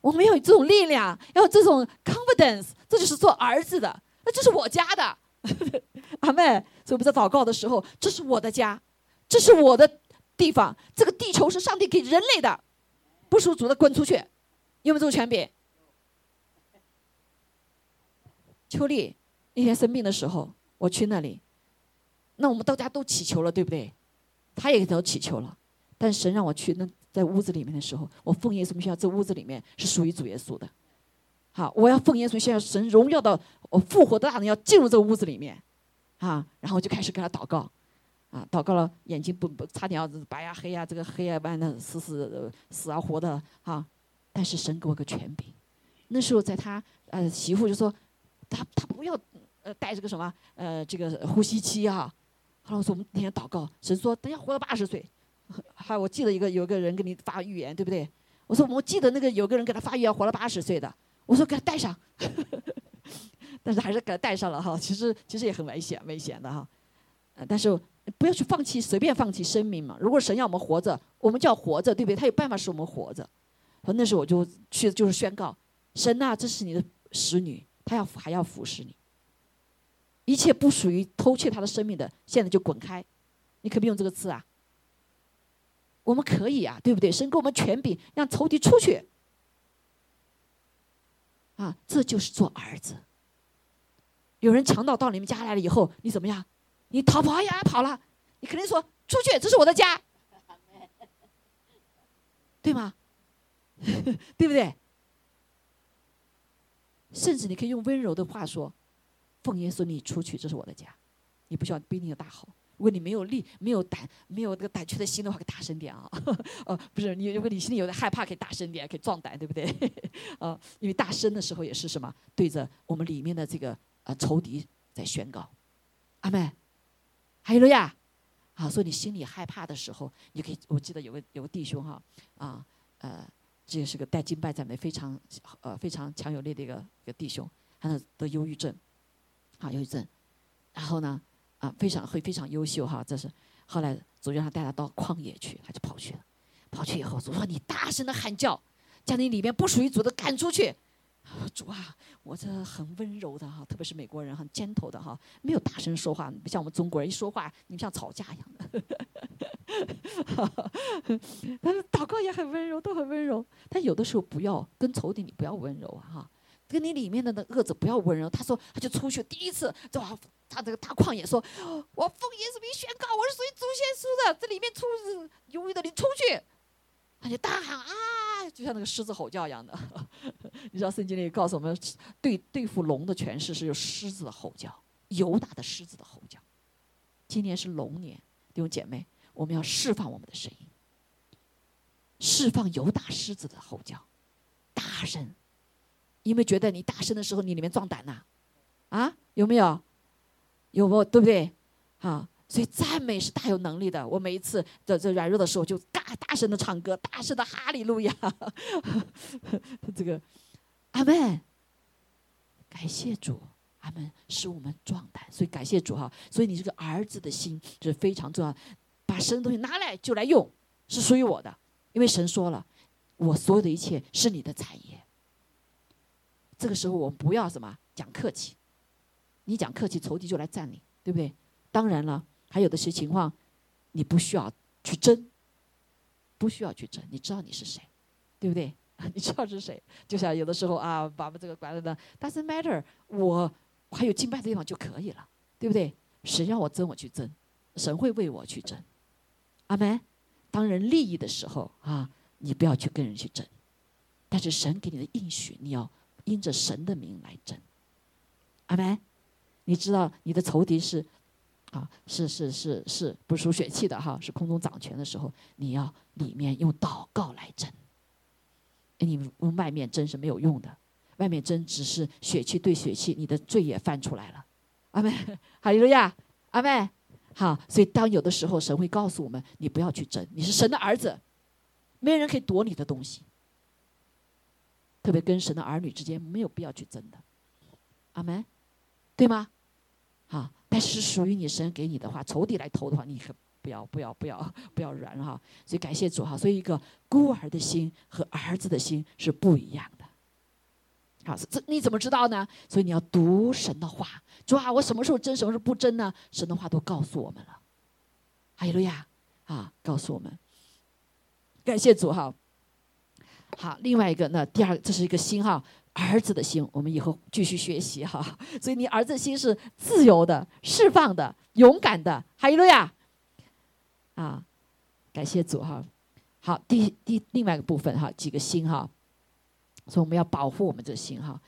我们要有这种力量，要有这种 confidence，这就是做儿子的，那这是我家的，阿妹。所以我们在祷告的时候，这是我的家，这是我的地方，这个地球是上帝给人类的，不属主的滚出去，有没有这种权柄？秋丽那天生病的时候，我去那里，那我们大家都祈求了，对不对？他也都祈求了，但神让我去那。在屋子里面的时候，我奉耶稣名宣这屋子里面是属于主耶稣的。好，我要奉耶稣宣告神荣耀的，我复活的大人要进入这屋子里面，啊，然后就开始跟他祷告，啊，祷告了，眼睛不不差点要白呀黑呀，这个黑呀般的死死死啊活的啊，但是神给我个权柄。那时候在他呃媳妇就说，他他不要呃带这个什么呃这个呼吸机啊。后来我说我们那天祷告，神说等下活到八十岁。还我记得一个有个人给你发预言，对不对？我说我记得那个有个人给他发预言，活了八十岁的。我说给他带上，但是还是给他带上了哈。其实其实也很危险，危险的哈。但是不要去放弃，随便放弃生命嘛。如果神要我们活着，我们就要活着，对不对？他有办法使我们活着。那时候我就去，就是宣告：神呐，这是你的使女，他要还要服侍你。一切不属于偷窃他的生命的，现在就滚开。你可别用这个字啊。我们可以啊，对不对？神给我们权柄，让仇敌出去。啊，这就是做儿子。有人强盗到你们家来了以后，你怎么样？你逃跑呀，跑了，你肯定说出去，这是我的家，对吗？对不对？甚至你可以用温柔的话说：“奉耶稣，你出去，这是我的家。”你不需要不一定要大吼。如果你没有力、没有胆、没有这个胆怯的心的话，可以大声点啊！哦，不是，你如果你心里有点害怕，可以大声点，可以壮胆，对不对？啊，因为大声的时候也是什么？对着我们里面的这个呃仇敌在宣告，阿妹，还有了呀！啊，所以你心里害怕的时候，你可以，我记得有个有个弟兄哈，啊呃，这也是个带金拜赞美非常呃非常强有力的一个一个弟兄，他得忧郁症，啊，忧郁症，然后呢？啊，非常会非常优秀哈，这是后来主让他带他到旷野去，他就跑去了。跑去以后，主说：“你大声的喊叫，将你里面不属于主的赶出去。”主啊，我这很温柔的哈，特别是美国人很尖头的哈，没有大声说话，不像我们中国人一说话，你们像吵架一样的。但是祷告也很温柔，都很温柔。但有的时候不要跟仇敌，你不要温柔啊哈。跟你里面的那恶者不要温柔。他说，他就出去，第一次就他这个大旷野说：“我奉耶稣名宣告，我是属于祖先书的，这里面出犹豫的，你出去！”他就大喊啊，就像那个狮子吼叫一样的。你知道圣经里告诉我们，对对付龙的诠释是有狮子的吼叫，犹大的狮子的吼叫。今年是龙年，弟兄姐妹，我们要释放我们的声音，释放犹大狮子的吼叫，大声。有没有觉得你大声的时候，你里面壮胆呐？啊，有没有？有不？对不对？啊，所以赞美是大有能力的。我每一次的这软弱的时候，就大大声的唱歌，大声的哈利路亚。这个阿门，感谢主，阿门，使我们壮胆。所以感谢主哈。所以你这个儿子的心是非常重要，把神的东西拿来就来用，是属于我的，因为神说了，我所有的一切是你的产业。这个时候我们不要什么讲客气，你讲客气，仇敌就来占你，对不对？当然了，还有的些情况，你不需要去争，不需要去争，你知道你是谁，对不对？你知道是谁？就像有的时候啊，把我们这个管了的，doesn't matter，我还有敬拜的地方就可以了，对不对？神要我争，我去争，神会为我去争。阿门。当人利益的时候啊，你不要去跟人去争，但是神给你的应许，你要。因着神的名来争，阿门。你知道你的仇敌是啊，是是是是不属血气的哈，是空中掌权的时候，你要里面用祷告来争。你外面争是没有用的，外面争只是血气对血气，你的罪也犯出来了。阿妹，哈利路亚，阿妹。好，所以当有的时候神会告诉我们，你不要去争，你是神的儿子，没有人可以夺你的东西。特别跟神的儿女之间没有必要去争的。阿门，对吗？啊，但是属于你神给你的话，仇敌来偷的话，你可不要不要不要不要软哈。所以感谢主哈。所以一个孤儿的心和儿子的心是不一样的。好，这你怎么知道呢？所以你要读神的话。主啊，我什么时候真，什么时候不真呢？神的话都告诉我们了。哈利路亚啊，告诉我们。感谢主哈。好，另外一个，那第二，这是一个心哈，儿子的心，我们以后继续学习哈。所以你儿子的心是自由的、释放的、勇敢的。哈利路亚啊，感谢主哈。好，第第另外一个部分哈，几个心哈。所以我们要保护我们这心哈。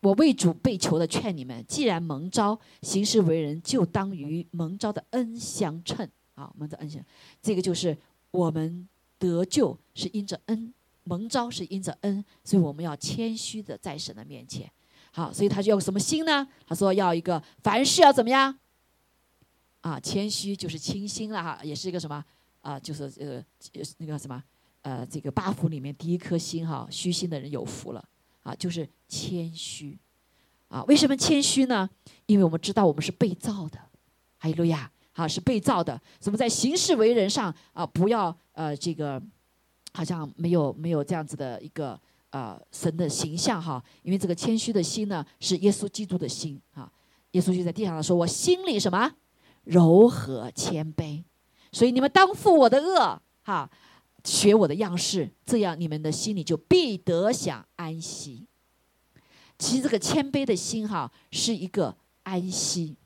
我为主被求的劝你们，既然蒙召行事为人，就当与蒙召的恩相称啊。蒙召恩相，这个就是我们得救是因着恩。蒙召是因着恩，所以我们要谦虚的在神的面前。好，所以他就用什么心呢？他说要一个凡事要怎么样？啊，谦虚就是清心了哈，也是一个什么啊？就是呃，那个什么呃，这个八福里面第一颗心哈，虚心的人有福了啊，就是谦虚啊。为什么谦虚呢？因为我们知道我们是被造的，哈利路亚，好是被造的。怎么在行事为人上啊？不要呃这个。好像没有没有这样子的一个呃神的形象哈，因为这个谦虚的心呢是耶稣基督的心啊，耶稣就在地上说：“我心里什么柔和谦卑，所以你们当负我的恶哈，学我的样式，这样你们的心里就必得享安息。”其实这个谦卑的心哈是一个安息，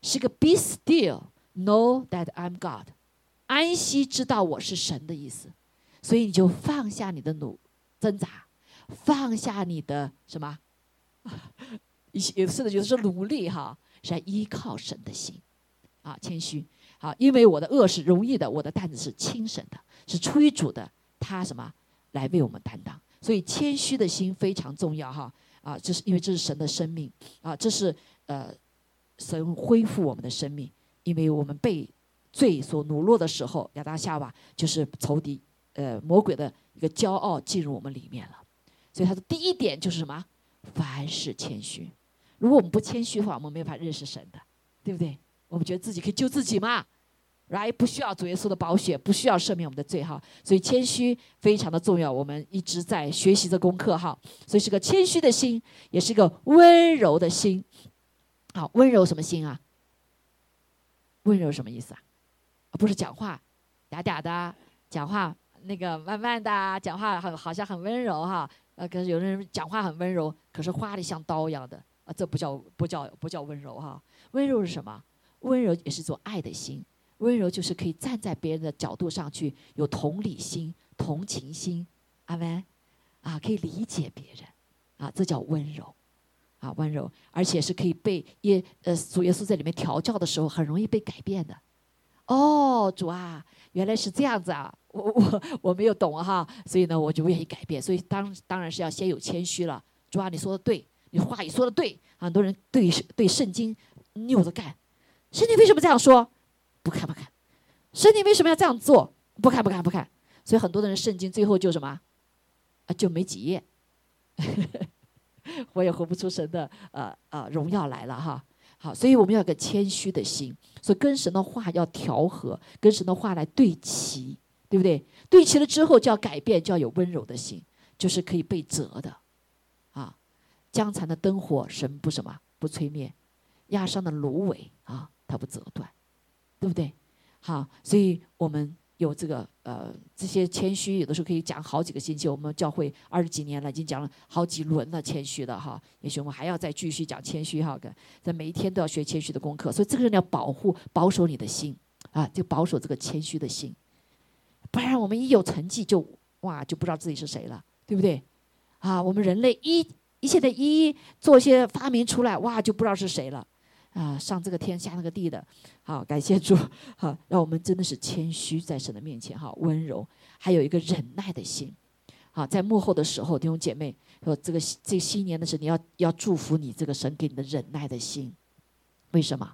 是个 be still know that I'm God，安息知道我是神的意思。所以你就放下你的努挣扎，放下你的什么？有是的，就是努力哈，是要依靠神的心，啊，谦虚，好，因为我的恶是容易的，我的担子是轻省的，是出于主的，他什么来为我们担当？所以谦虚的心非常重要哈，啊，这是因为这是神的生命啊，这是呃神恢复我们的生命，因为我们被罪所奴落的时候，亚当夏娃就是仇敌。呃，魔鬼的一个骄傲进入我们里面了，所以他的第一点就是什么？凡事谦虚。如果我们不谦虚的话，我们没法认识神的，对不对？我们觉得自己可以救自己嘛，right？不需要主耶稣的宝血，不需要赦免我们的罪哈。所以谦虚非常的重要，我们一直在学习这功课哈。所以是个谦虚的心，也是一个温柔的心。好，温柔什么心啊？温柔什么意思啊？不是讲话嗲嗲的讲话。那个慢慢的讲话很好像很温柔哈，呃，可是有的人讲话很温柔，可是话里像刀一样的，啊，这不叫不叫不叫温柔哈？温柔是什么？温柔也是种爱的心，温柔就是可以站在别人的角度上去有同理心、同情心，阿门，啊，可以理解别人，啊，这叫温柔，啊，温柔，而且是可以被耶呃主耶稣在里面调教的时候很容易被改变的，哦，主啊。原来是这样子啊，我我 我没有懂哈，所以呢，我就不愿意改变。所以当当然是要先有谦虚了。主啊，你说的对，你话语说的对。很多人对对圣经拗着干，圣经为什么这样说？不看不看，圣经为什么要这样做？不看不看不看。所以很多的人圣经最后就什么啊，就没几页，我也活不出神的呃呃荣耀来了哈。好，所以我们要有个谦虚的心，所以跟神的话要调和，跟神的话来对齐，对不对？对齐了之后就要改变，就要有温柔的心，就是可以被折的，啊，江残的灯火神不什么不吹灭，压伤的芦苇啊，它不折断，对不对？好，所以我们。有这个呃，这些谦虚有的时候可以讲好几个星期。我们教会二十几年了，已经讲了好几轮了谦虚的哈。也许我们还要再继续讲谦虚哈，在每一天都要学谦虚的功课。所以这个人要保护、保守你的心啊，就保守这个谦虚的心，不然我们一有成绩就哇就不知道自己是谁了，对不对？啊，我们人类一一切的一做些发明出来，哇就不知道是谁了。啊，上这个天下那个地的，好，感谢主，好，让我们真的是谦虚在神的面前，哈，温柔，还有一个忍耐的心，好，在幕后的时候，弟兄姐妹，说这个这新年的时候，你要要祝福你这个神给你的忍耐的心。为什么？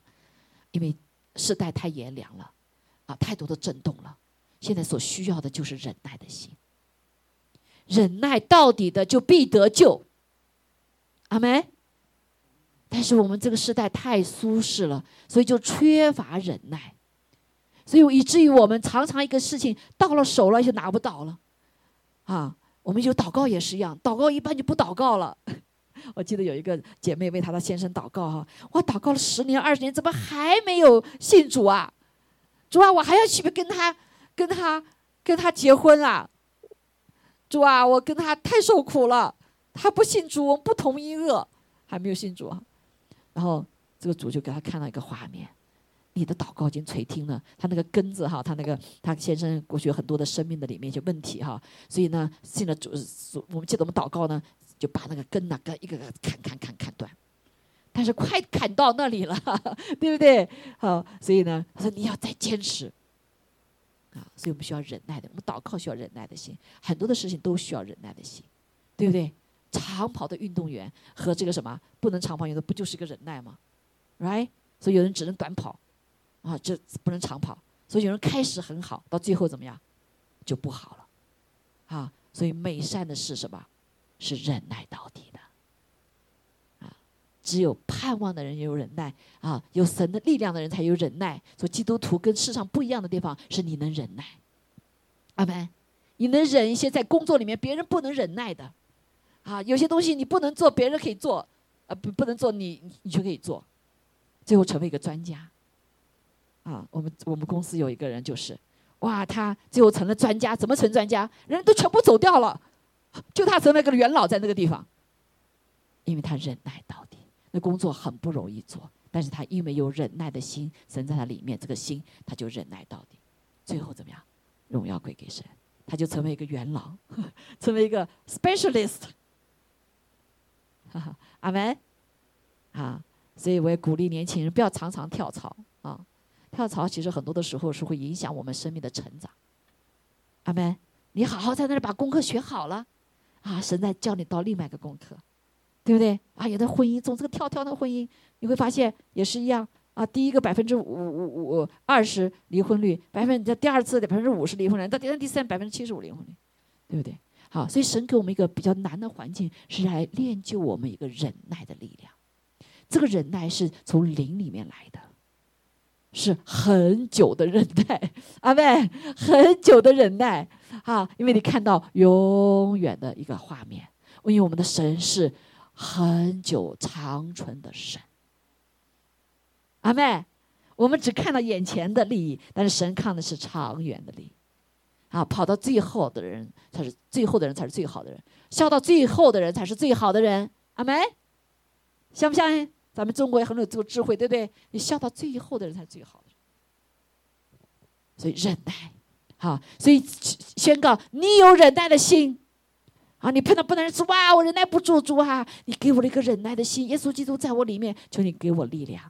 因为世代太炎凉了，啊，太多的震动了。现在所需要的就是忍耐的心。忍耐到底的，就必得救。阿门。但是我们这个时代太舒适了，所以就缺乏忍耐，所以以至于我们常常一个事情到了手了就拿不到了，啊，我们有祷告也是一样，祷告一般就不祷告了。我记得有一个姐妹为她的先生祷告哈，我祷告了十年二十年，怎么还没有信主啊？主啊，我还要去跟他跟他跟他结婚啊？主啊，我跟他太受苦了，他不信主，我们不同一恶，还没有信主啊。然后这个主就给他看到一个画面，你的祷告已经垂听了，他那个根子哈，他那个他先生过去很多的生命的里面一些问题哈，所以呢，信了主我们记得我们祷告呢，就把那个根呐，根一个个砍砍砍砍断，但是快砍到那里了，对不对？好，所以呢，他说你要再坚持，啊，所以我们需要忍耐的，我们祷告需要忍耐的心，很多的事情都需要忍耐的心，对不对？长跑的运动员和这个什么不能长跑运动不就是一个忍耐吗？Right？所以有人只能短跑，啊，这不能长跑。所以有人开始很好，到最后怎么样，就不好了，啊。所以美善的是什么？是忍耐到底，只有盼望的人有忍耐，啊，有神的力量的人才有忍耐。说基督徒跟世上不一样的地方是你能忍耐，阿门。你能忍一些在工作里面别人不能忍耐的。啊，有些东西你不能做，别人可以做，呃，不不能做，你你就可以做，最后成为一个专家。啊，我们我们公司有一个人就是，哇，他最后成了专家，怎么成专家？人都全部走掉了，就他成了个元老在那个地方，因为他忍耐到底，那工作很不容易做，但是他因为有忍耐的心，神在他里面，这个心他就忍耐到底，最后怎么样？荣耀归给神，他就成为一个元老，成为一个 specialist。阿门，啊，所以我也鼓励年轻人不要常常跳槽啊，跳槽其实很多的时候是会影响我们生命的成长。阿门，你好好在那儿把功课学好了，啊，神在教你到另外一个功课，对不对？啊，有的婚姻总这个跳跳那个婚姻，你会发现也是一样啊。第一个百分之五五五二十离婚率，百分之第二次的百分之五十离婚率，到第三第三百分之七十五离婚率，对不对？好，所以神给我们一个比较难的环境，是来练就我们一个忍耐的力量。这个忍耐是从灵里面来的，是很久的忍耐，阿妹，很久的忍耐啊！因为你看到永远的一个画面，因为我们的神是很久长存的神，阿妹，我们只看到眼前的利益，但是神看的是长远的利益。啊，跑到最后的人才是最后的人，才是最好的人；笑到最后的人才是最好的人。阿妹，相不相信？咱们中国也很有这个智慧，对不对？你笑到最后的人才是最好的。所以忍耐，好，所以宣告你有忍耐的心。啊，你碰到不能说哇，我忍耐不住，主啊，你给我了一个忍耐的心。耶稣基督在我里面，求你给我力量。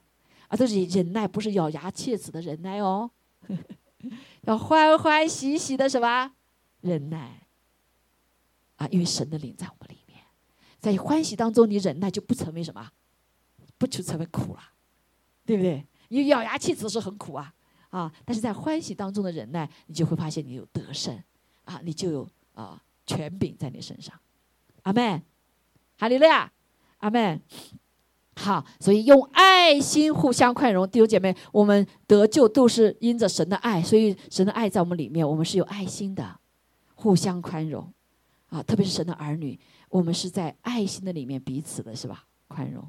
啊，这是忍耐，不是咬牙切齿的忍耐哦。要欢欢喜喜的什么忍耐啊？因为神的灵在我们里面，在欢喜当中，你忍耐就不成为什么，不就成为苦了，对不对？你咬牙切齿是很苦啊啊！但是在欢喜当中的忍耐，你就会发现你有得胜啊，你就有啊权柄在你身上。阿门，哈利路亚，阿门。好，所以用爱心互相宽容，弟兄姐妹，我们得救都是因着神的爱，所以神的爱在我们里面，我们是有爱心的，互相宽容，啊，特别是神的儿女，我们是在爱心的里面彼此的是吧？宽容，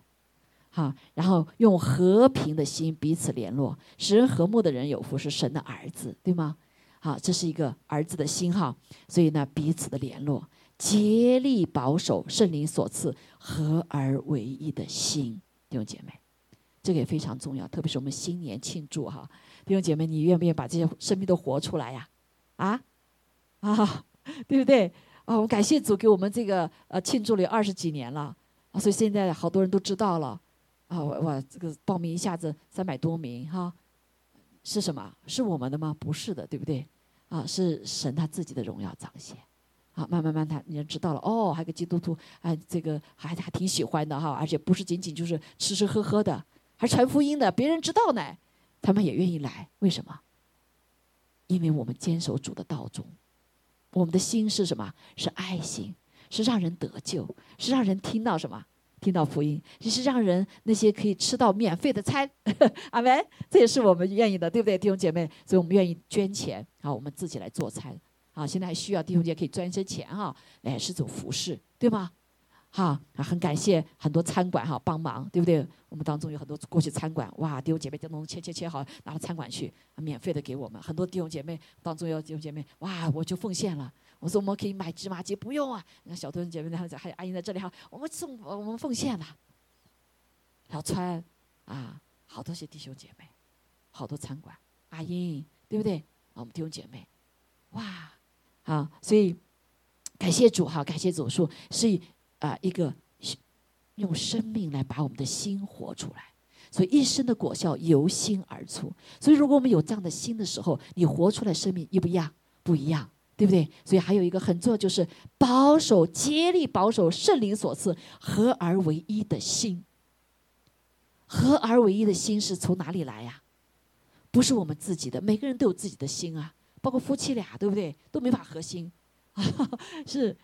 好，然后用和平的心彼此联络，使人和睦的人有福，是神的儿子，对吗？好，这是一个儿子的心哈，所以呢，彼此的联络。竭力保守圣灵所赐合而为一的心，弟兄姐妹，这个也非常重要。特别是我们新年庆祝哈，弟兄姐妹，你愿不愿意把这些生命都活出来呀？啊啊，对不对？啊，我们感谢主给我们这个呃庆祝了二十几年了，所以现在好多人都知道了啊，哇，这个报名一下子三百多名哈，是什么？是我们的吗？不是的，对不对？啊，是神他自己的荣耀彰显。好，慢慢慢他你就知道了哦，还有个基督徒，哎，这个还还挺喜欢的哈，而且不是仅仅就是吃吃喝喝的，还传福音的，别人知道呢，他们也愿意来，为什么？因为我们坚守主的道中，我们的心是什么？是爱心，是让人得救，是让人听到什么？听到福音，就是让人那些可以吃到免费的餐，阿门。这也是我们愿意的，对不对，弟兄姐妹？所以我们愿意捐钱，啊，我们自己来做餐，啊，现在还需要弟兄姐妹可以赚一些钱哈，来是种服饰，对吗？哈，很感谢很多餐馆哈帮忙，对不对？我们当中有很多过去餐馆，哇，弟兄姐妹就能切切切好，拿到餐馆去，免费的给我们。很多弟兄姐妹当中有弟兄姐妹，哇，我就奉献了。我说我们可以买芝麻街，不用啊。你看小弟兄姐妹然后还有阿姨在这里哈，我们送我们奉献了。小川啊，好多些弟兄姐妹，好多餐馆，阿英对不对？我们弟兄姐妹，哇，啊，所以感谢主哈，感谢主说是啊一个用生命来把我们的心活出来，所以一生的果效由心而出。所以如果我们有这样的心的时候，你活出来生命一不一样？不一样。对不对？所以还有一个很重要，就是保守、竭力保守圣灵所赐合而为一的心。合而为一的心是从哪里来呀？不是我们自己的，每个人都有自己的心啊，包括夫妻俩，对不对？都没法合心，是。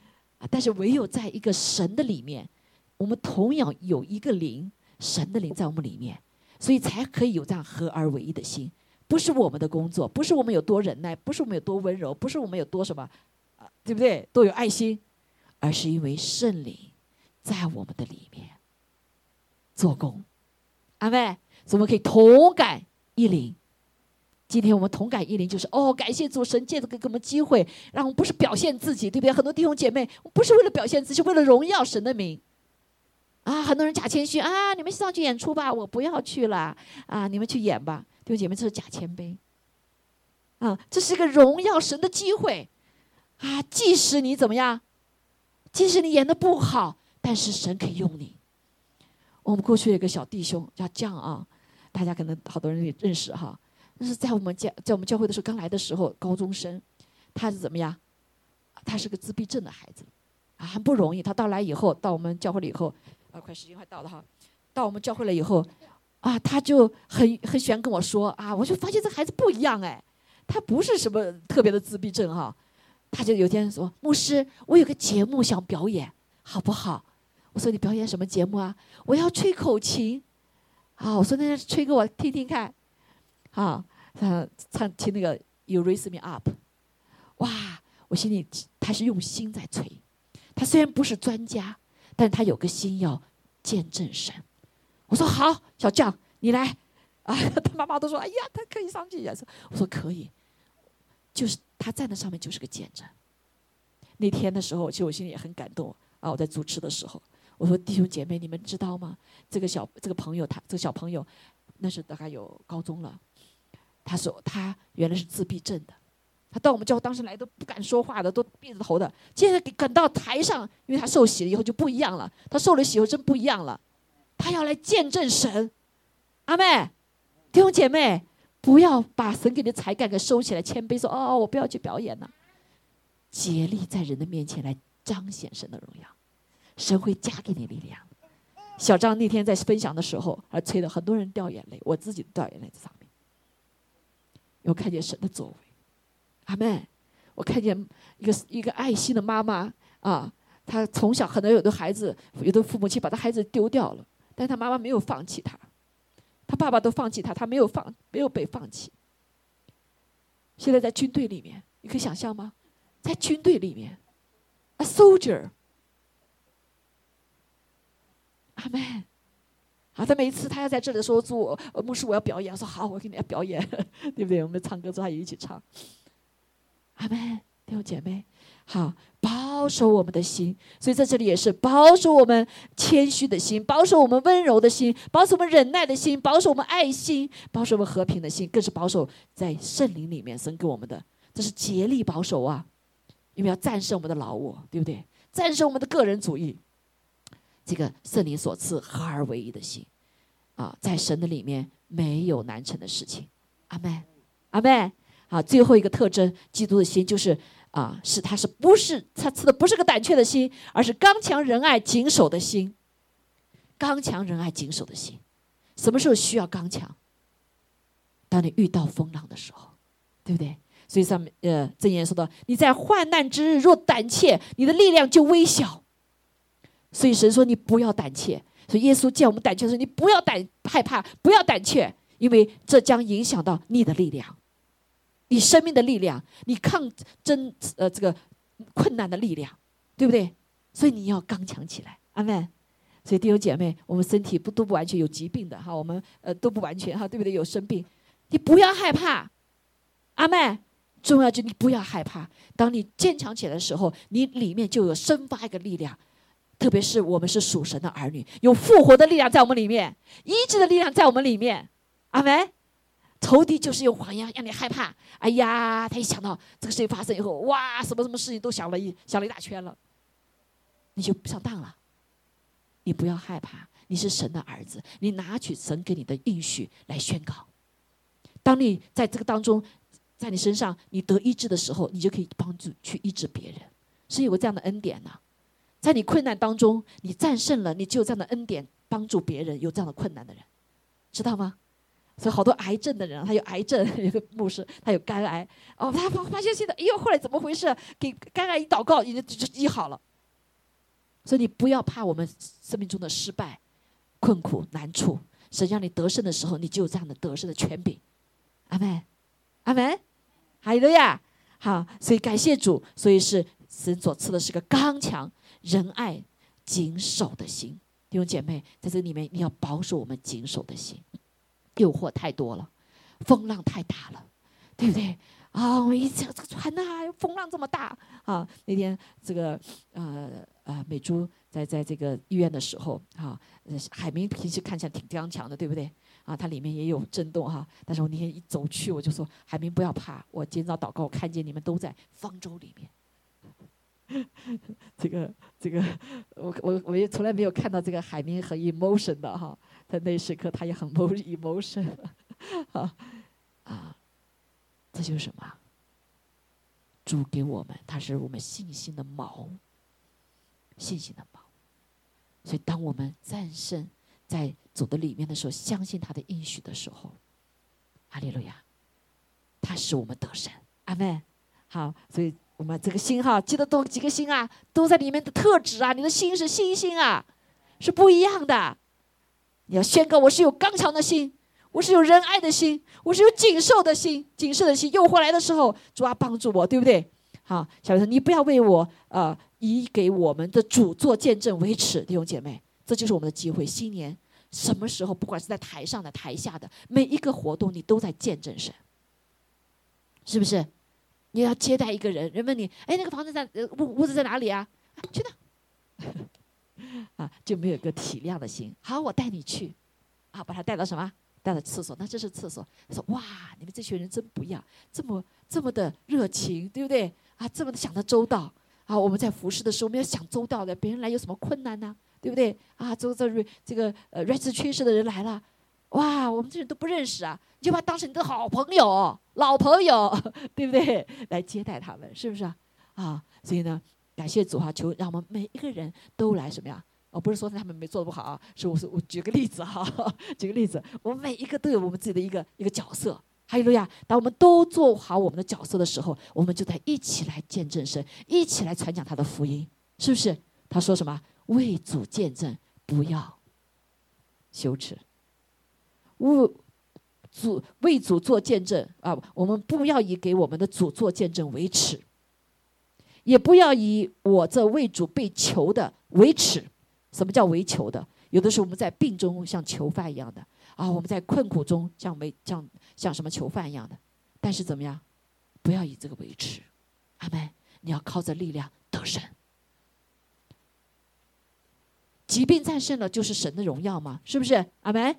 但是唯有在一个神的里面，我们同样有一个灵，神的灵在我们里面，所以才可以有这样合而为一的心。不是我们的工作，不是我们有多忍耐，不是我们有多温柔，不是我们有多什么，对不对？多有爱心，而是因为圣灵在我们的里面做工，阿妹，怎么可以同感一灵。今天我们同感一灵，就是哦，感谢主神借着给给我们机会，让我们不是表现自己，对不对？很多弟兄姐妹不是为了表现自己，是为了荣耀神的名。啊，很多人假谦虚啊，你们上去演出吧，我不要去了啊，你们去演吧。弟兄姐妹，这是假谦卑，啊，这是一个荣耀神的机会，啊，即使你怎么样，即使你演的不好，但是神可以用你。我们过去有个小弟兄叫酱啊，大家可能好多人也认识哈，那是在我们教在我们教会的时候刚来的时候，高中生，他是怎么样？他是个自闭症的孩子，啊，很不容易。他到来以后，到我们教会了以后，啊，快时间快到了哈，到我们教会了以后。啊，他就很很喜欢跟我说啊，我就发现这孩子不一样哎，他不是什么特别的自闭症哈，他就有天说牧师，我有个节目想表演，好不好？我说你表演什么节目啊？我要吹口琴，啊，我说那吹给我听听看，啊，他唱听那个 You Raise Me Up，哇，我心里他是用心在吹，他虽然不是专家，但他有个心要见证神。我说好，小将你来，啊，他妈妈都说，哎呀，他可以上去演说。我说可以，就是他站在上面就是个见证。那天的时候，其实我心里也很感动啊。我在主持的时候，我说弟兄姐妹，你们知道吗？这个小这个朋友，他这个小朋友，那是大概有高中了。他说他原来是自闭症的，他到我们教当时来都不敢说话的，都闭着头的。现在赶到台上，因为他受洗了以后就不一样了。他受了洗以后真不一样了。他要来见证神，阿妹，弟兄姐妹，不要把神给的才干给收起来，谦卑说：“哦，我不要去表演了。”竭力在人的面前来彰显神的荣耀，神会加给你力量。小张那天在分享的时候，而催的很多人掉眼泪，我自己掉眼泪在上面。我看见神的作为，阿妹，我看见一个一个爱心的妈妈啊，她从小可能有的孩子，有的父母亲把她孩子丢掉了。但他妈妈没有放弃他，他爸爸都放弃他，他没有放，没有被放弃。现在在军队里面，你可以想象吗？在军队里面，a soldier，阿门。好，他每一次他要在这里的时候，做牧师，我要表演，我说好，我给你要表演，对不对？我们唱歌之后也一起唱，阿门，弟兄姐妹。好，保守我们的心，所以在这里也是保守我们谦虚的心，保守我们温柔的心，保守我们忍耐的心，保守我们爱心，保守我们和平的心，更是保守在圣灵里面神给我们的，这是竭力保守啊！因为要战胜我们的老我，对不对？战胜我们的个人主义，这个圣灵所赐合而为一的心啊，在神的里面没有难成的事情。阿门，阿门。好，最后一个特征，基督的心就是。啊，是他是不是他赐的不是个胆怯的心，而是刚强仁爱谨守的心。刚强仁爱谨守的心，什么时候需要刚强？当你遇到风浪的时候，对不对？所以上面呃，箴言说到：你在患难之日若胆怯，你的力量就微小。所以神说你不要胆怯。所以耶稣见我们胆怯，的时候你不要胆害怕，不要胆怯，因为这将影响到你的力量，你生命的力量，你抗争呃这个困难的力量，对不对？所以你要刚强起来，阿门。所以弟兄姐妹，我们身体不都不完全有疾病的哈，我们呃都不完全哈，对不对？有生病，你不要害怕，阿妹，重要就你不要害怕。当你坚强起来的时候，你里面就有生发一个力量，特别是我们是属神的儿女，有复活的力量在我们里面，医治的力量在我们里面，阿妹。仇敌就是用谎言让你害怕。哎呀，他一想到这个事情发生以后，哇，什么什么事情都想了一想了一大圈了，你就上当了。你不要害怕，你是神的儿子，你拿取神给你的应许来宣告。当你在这个当中，在你身上你得医治的时候，你就可以帮助去医治别人，是有个这样的恩典呢。在你困难当中，你战胜了，你就有这样的恩典帮助别人，有这样的困难的人，知道吗？所以好多癌症的人，他有癌症，有个牧师，他有肝癌，哦，他发发现现在，哎呦，后来怎么回事？给肝癌一祷告，已经就医好了。所以你不要怕我们生命中的失败、困苦、难处。神让你得胜的时候，你就有这样的得胜的权柄。阿门，阿门，哈利路亚。好，所以感谢主。所以是神所赐的是个刚强、仁爱、谨守的心。弟兄姐妹，在这里面你要保守我们谨守的心。诱惑太多了，风浪太大了，对不对？啊，我一想这个船呐，风浪这么大啊！那天这个呃呃美珠在在这个医院的时候啊，海明平时看起来挺刚强的，对不对？啊，它里面也有震动哈。但是我那天一走去，我就说海明不要怕，我今早祷告，我看见你们都在方舟里面。这个这个，我我我也从来没有看到这个海明很 emotion 的哈，在那时刻他也很 emotion，啊啊。这就是什么？主给我们，他是我们信心的锚，信心的锚。所以，当我们战胜在走的里面的时候，相信他的应许的时候，阿利路亚，他使我们得胜。阿门。好，所以我们这个心哈，记得多几个心啊，都在里面的特质啊。你的心是信心啊，是不一样的。你要宣告，我是有刚强的心。我是有仁爱的心，我是有谨守的心，谨慎的心。诱惑来的时候，主啊帮助我，对不对？好，小妹说你不要为我呃以给我们的主做见证为耻，弟兄姐妹，这就是我们的机会。新年什么时候，不管是在台上的、台下的每一个活动，你都在见证神，是不是？你要接待一个人，人问你，哎，那个房子在屋屋子在哪里啊？去那？啊，就没有个体谅的心。好，我带你去，啊，把他带到什么？带到厕所，那这是厕所。他说：“哇，你们这群人真不一样，这么这么的热情，对不对？啊，这么的想的周到。啊，我们在服侍的时候，我们要想周到的。别人来有什么困难呢？对不对？啊，这这这个呃瑞士缺失的人来了，哇，我们这人都不认识啊，你就把他当成你的好朋友、老朋友，对不对？来接待他们，是不是啊？啊，所以呢，感谢主哈，求让我们每一个人都来什么呀？”哦，不是说他们没做的不好啊，是我说我举个例子哈，举个例子，我们每一个都有我们自己的一个一个角色。哈利路亚！当我们都做好我们的角色的时候，我们就在一起来见证神，一起来传讲他的福音，是不是？他说什么？为主见证，不要羞耻。为主为主做见证啊！我们不要以给我们的主做见证为耻，也不要以我这为主被囚的为耻。什么叫为囚的？有的时候我们在病中像囚犯一样的啊，我们在困苦中像为像像什么囚犯一样的。但是怎么样？不要以这个为耻，阿门！你要靠着力量得胜。疾病战胜了，就是神的荣耀嘛，是不是？阿门！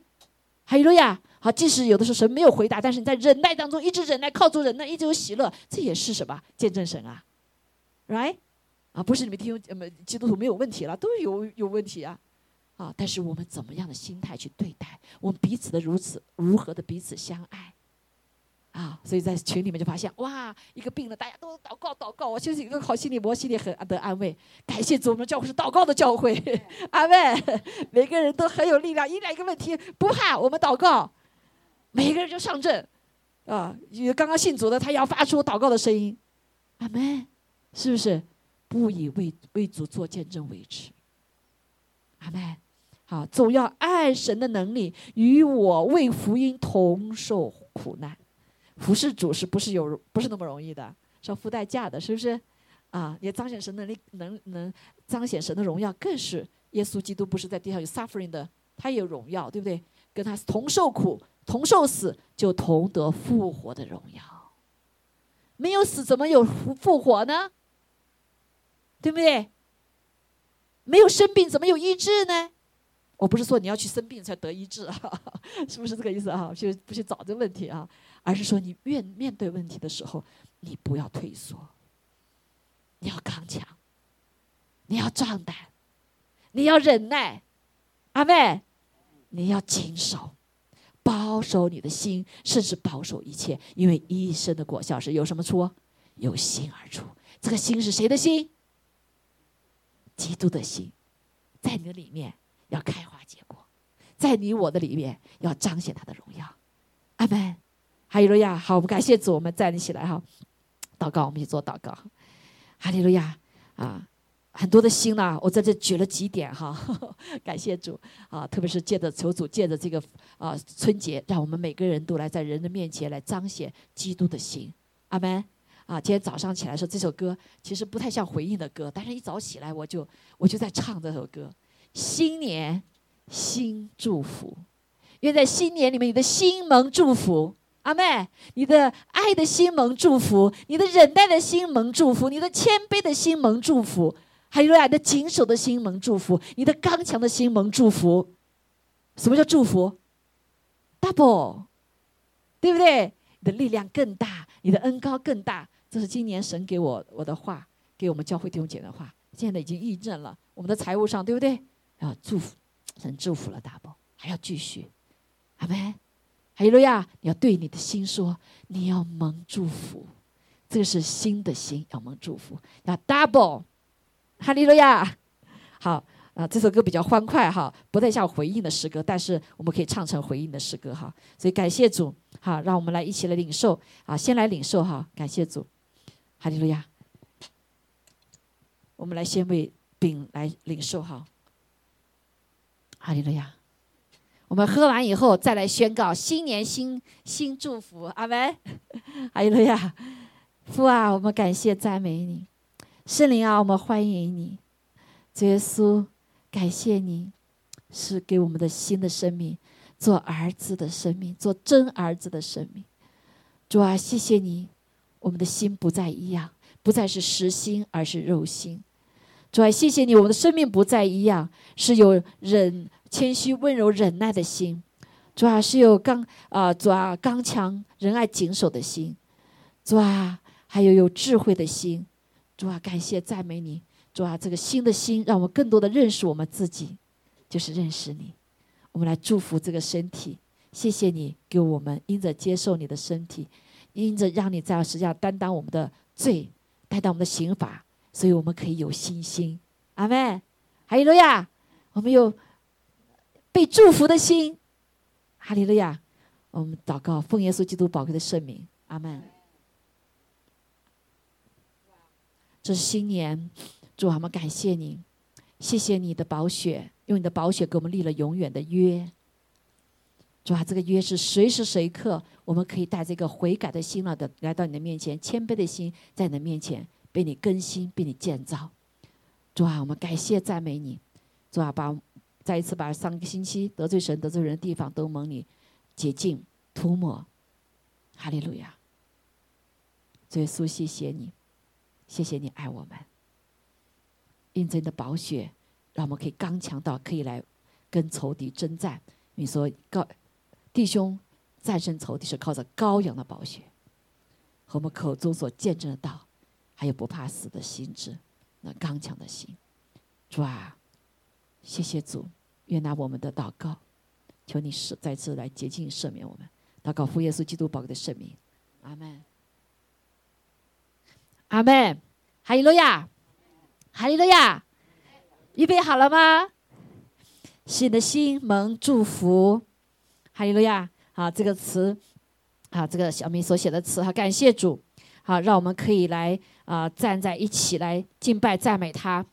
哈利路亚！好，即使有的时候神没有回答，但是你在忍耐当中一直忍耐，靠住忍耐，一直有喜乐，这也是什么？见证神啊，right？啊，不是你们听呃，基督徒没有问题了，都有有问题啊，啊！但是我们怎么样的心态去对待？我们彼此的如此如何的彼此相爱？啊，所以在群里面就发现，哇，一个病了，大家都祷告祷告，我就是一个好心理我心里很得安慰。感谢主，我们教会是祷告的教会，阿妹，每个人都很有力量，一来一个问题不怕，我们祷告，每个人就上阵，啊，刚刚信主的他要发出祷告的声音，阿妹，是不是？不以为为主做见证为耻，阿妹。好，总要爱神的能力与我为福音同受苦难，服侍主是不是有不是那么容易的，是要付代价的，是不是？啊，也彰显神能力，能能彰显神的荣耀，更是耶稣基督不是在地上有 suffering 的，他也有荣耀，对不对？跟他同受苦，同受死，就同得复活的荣耀。没有死，怎么有复复活呢？对不对？没有生病，怎么有医治呢？我不是说你要去生病才得医治，是不是这个意思啊？就不去找这个问题啊，而是说你面面对问题的时候，你不要退缩，你要刚强，你要壮胆，你要忍耐，阿妹，你要谨守，保守你的心，甚至保守一切，因为一生的果效是有什么出？由心而出。这个心是谁的心？基督的心，在你的里面。要开花结果，在你我的里面要彰显他的荣耀，阿门。哈利路亚。好，我们感谢主，我们站立起来哈，祷告，我们去做祷告。哈利路亚啊，很多的心呢，我在这举了几点哈，感谢主啊，特别是借着求主借着这个啊春节，让我们每个人都来在人的面前来彰显基督的心，阿门。啊，今天早上起来说这首歌其实不太像回应的歌，但是一早起来我就我就在唱这首歌。新年新祝福，愿在新年里面，你的心蒙祝福，阿妹，你的爱的心蒙祝福，你的忍耐的心蒙祝福，你的谦卑的心蒙祝福，还有你的谨守的心蒙祝福，你的刚强的心蒙祝福。什么叫祝福？Double，对不对？你的力量更大，你的恩高更大。这是今年神给我我的话，给我们教会弟兄姐的话，现在已经印证了。我们的财务上，对不对？要祝福，神祝福了大宝，还要继续，阿门。哈利路亚！你要对你的心说，你要蒙祝福，这个是新的心，要蒙祝福，要 double。哈利路亚！好啊，这首歌比较欢快哈，不太像回应的诗歌，但是我们可以唱成回应的诗歌哈。所以感谢主，好，让我们来一起来领受啊，先来领受哈，感谢主，哈利路亚。我们来先为饼来领受哈。哈利路亚！我们喝完以后，再来宣告新年新新祝福，阿门！哈利路亚！父啊，我们感谢赞美你，圣灵啊，我们欢迎你，主耶稣，感谢你是给我们的新的生命，做儿子的生命，做真儿子的生命。主啊，谢谢你，我们的心不再一样，不再是实心，而是肉心。主啊，谢谢你，我们的生命不再一样，是有忍、谦虚、温柔、忍耐的心；主啊，是有刚啊，主啊，刚强、仁爱、谨守的心；主啊，还有有智慧的心；主啊，感谢赞美你；主啊，这个新的心，让我们更多的认识我们自己，就是认识你。我们来祝福这个身体，谢谢你给我们因着接受你的身体，因着让你在实际上担当我们的罪，担当我们的刑罚。所以我们可以有信心，阿门。哈利路亚，我们有被祝福的心，哈利路亚。我们祷告，奉耶稣基督宝贵的圣名，阿门。这是新年，主啊，我们感谢你，谢谢你的宝血，用你的宝血给我们立了永远的约。主啊，这个约是随时随刻，我们可以带这个悔改的心了的来到你的面前，谦卑的心在你的面前。被你更新，被你建造，主啊，我们感谢赞美你，主啊，把再一次把上个星期得罪神、得罪人的地方都蒙你洁净、涂抹，哈利路亚！耶稣，谢谢你，谢谢你爱我们，印证的宝血，让我们可以刚强到可以来跟仇敌征战。你说，高弟兄战胜仇敌是靠着羔羊的宝血和我们口中所见证的道。还有不怕死的心智，那刚强的心，主啊，谢谢主，愿拿我们的祷告，求你是再次来洁净赦免我们，祷告父耶稣基督宝贵的圣名，阿门，阿门，哈利路亚，哈利路亚，预备好了吗？新的心蒙祝福，哈利路亚。好，这个词，啊，这个小明所写的词，哈，感谢主，好，让我们可以来啊站在一起来敬拜赞美他，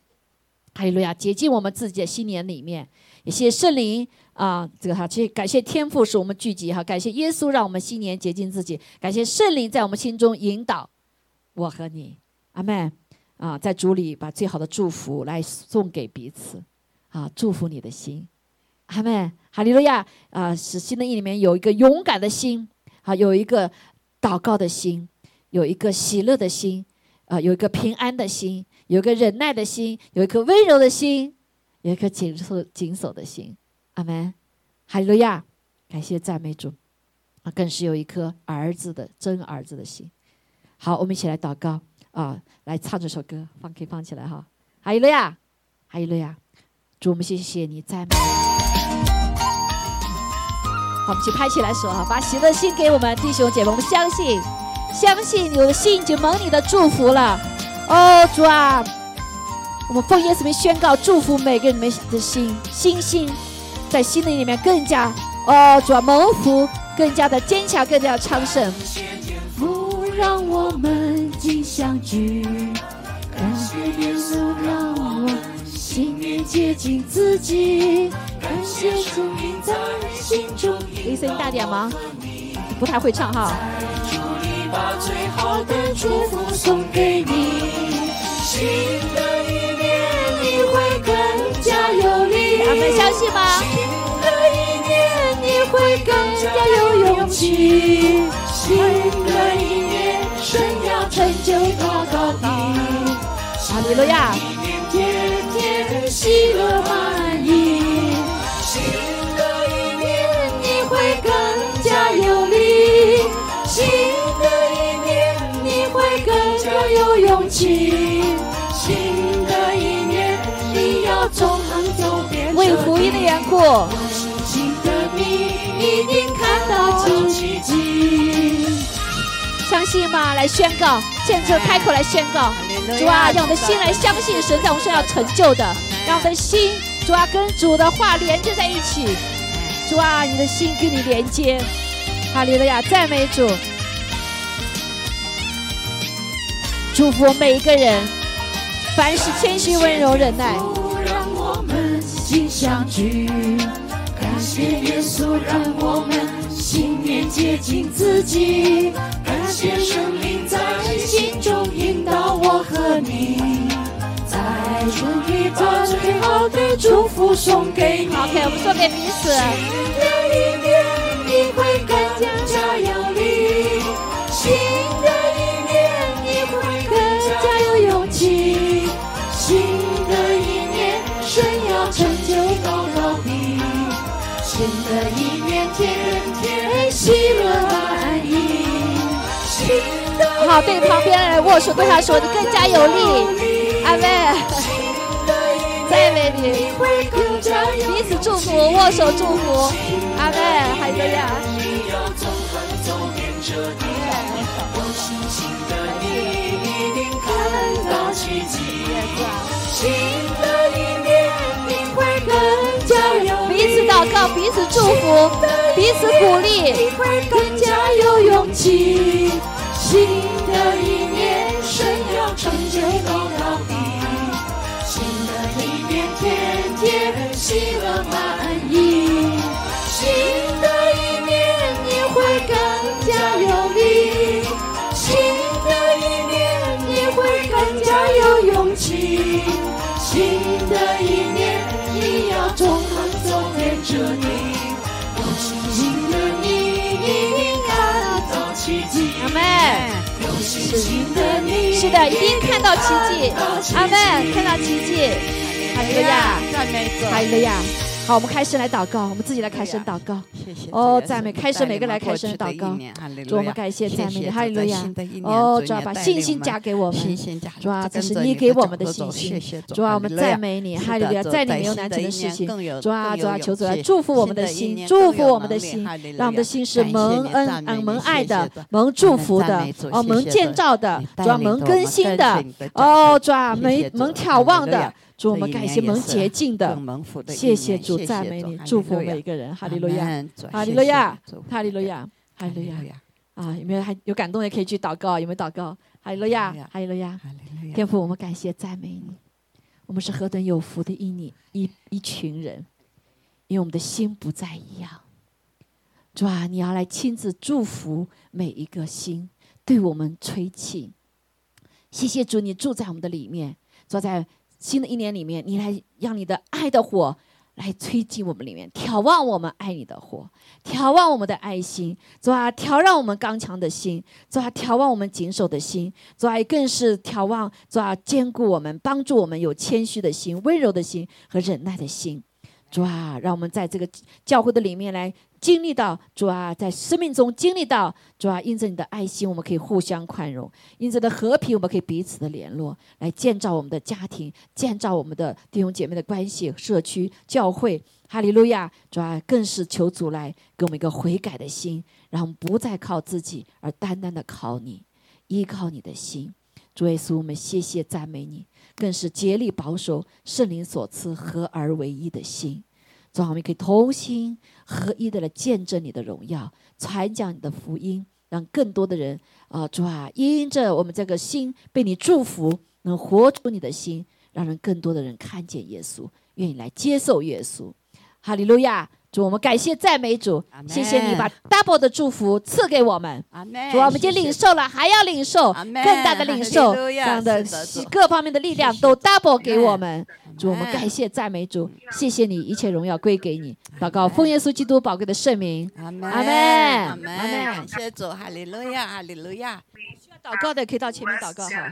哈利路亚，洁净我们自己的心年里面，也谢圣灵。啊，这个哈，其实感谢天父使我们聚集哈，感谢耶稣让我们新年洁净自己，感谢圣灵在我们心中引导我和你，阿门。啊，在主里把最好的祝福来送给彼此，啊，祝福你的心，阿门。哈利路亚。啊，使新的一里面有一个勇敢的心，啊，有一个祷告的心，有一个喜乐的心，啊，有一个平安的心，有一个忍耐的心，有一颗温柔的心，有一颗紧守紧守的心。阿门，哈利路亚，感谢赞美主，啊，更是有一颗儿子的真儿子的心。好，我们一起来祷告啊，来唱这首歌，放可以放起来哈。哈利路亚，哈利路亚，主我们谢谢你赞美。我们一起拍起来说哈，把喜乐心给我们弟兄姐妹，我们相信，相信有信就蒙你的祝福了。哦，主啊，我们奉耶稣名宣告，祝福每个人们的心，星星。在心灵里面更加哦，主要蒙福，更加的坚强，更加的昌盛。让我们尽相聚，感谢耶稣让我心念接近自己，感谢心中。你声音大点吗？不太会唱哈。祝你把最好的祝福送给你，新的一年你会更加有力。我们相信吗？会更加有勇气。新的一年，神要成就高高的。哈利路亚。天天喜乐满溢。新的一年，你会更加有力。新的一年，你会更加有勇气。新的一年，你要纵横走遍为福音的缘故。一定看到奇迹，相信吗？来宣告，现在开口来宣告，主啊，让我们的心来相信神在我们身上成就的，让我们的心，主啊，跟主的话连接在一起，主啊，你的心跟你连接，哈利路亚，赞美主，祝福每一个人，凡事谦虚、温柔、忍耐。让我们心相聚。感谢耶稣让我们心念接近自己，感谢生命在心中引导我和你，在这里把最好的祝福送给你。OK，我们送给彼此。新的一年你会更加有力，新的一年你会更加有勇气，新的一年神要成就高高的。新的一年，天天喜乐。好，对旁边的人握手，对他说：“你更加有力。”阿妹，赞美你，彼此祝福，握手祝福。阿妹，还有这样。彼此祷告，彼此祝福，彼此鼓励。你会更加有勇气。新的一年，神要成就高高的。新的一年，天天喜乐满溢。新的一年，你会更加有力。新的一年，你会更加有勇气。新的一是的，一定看到奇迹。阿门，看到奇迹。哈利路亚，赞美主，哈利路亚。好，我们开始来祷告，我们自己来开始祷告。谢谢哦赞美开始每个来开始祷告。主，我们感谢赞美哈利路亚。哦，主啊，把信心加给我们。主啊，这是你给我们的信心。谢。主主啊，我们赞美你，哈利路亚，的在你没有难成的事情。主啊，主啊，求主来祝福我们的心，祝福我们的心让我们的心是蒙恩你赞美啊，蒙爱的蒙祝福的，哦，蒙建造的你，主啊，蒙更新的。哦，步。主啊，蒙蒙眺望的主，我们感谢蒙洁净的谢谢主，赞美你，祝福每一个人，哈利路亚，哈利路亚哈利路亚，哈利路亚啊！有没有还有感动也可以去祷告？有没有祷告？哈利路亚哈利路亚，哈利路亚。哈利路亚天父，我们感谢赞美你，我们是何等有福的一你一一群人，因为我们的心不再一样。主啊，你要来亲自祝福每一个心，对我们吹气。谢谢主，你住在我们的里面，坐在新的一年里面，你来让你的爱的火来吹进我们里面，眺望我们爱你的火，眺望我们的爱心，主啊，调让我们刚强的心，主啊，眺望我们谨守的心，主啊，更是眺望主啊，兼顾我们，帮助我们有谦虚的心、温柔的心和忍耐的心。主啊，让我们在这个教会的里面来经历到主啊，在生命中经历到主啊，因着你的爱心，我们可以互相宽容；因着的和平，我们可以彼此的联络，来建造我们的家庭，建造我们的弟兄姐妹的关系、社区、教会。哈利路亚！主啊，更是求主来给我们一个悔改的心，让我们不再靠自己，而单单的靠你，依靠你的心。主耶稣，我们谢谢赞美你，更是竭力保守圣灵所赐合而为一的心。主啊，我们可以同心合一的来见证你的荣耀，传讲你的福音，让更多的人啊，主啊，因着我们这个心被你祝福，能活出你的心，让人更多的人看见耶稣，愿意来接受耶稣。哈利路亚！主，我们感谢赞美主谢谢你把 double 的祝福赐给我们。主啊，我们已经领受了，还要领受更大的领受，这样的各方面的力量都 double 给我们。主，我们感谢赞美主，谢谢你，一切荣耀归给你。祷告，奉耶稣基督宝贵的圣名。阿门阿门阿门，阿门感谢主，哈利路亚，哈利路亚。需要祷告的可以到前面祷告哈。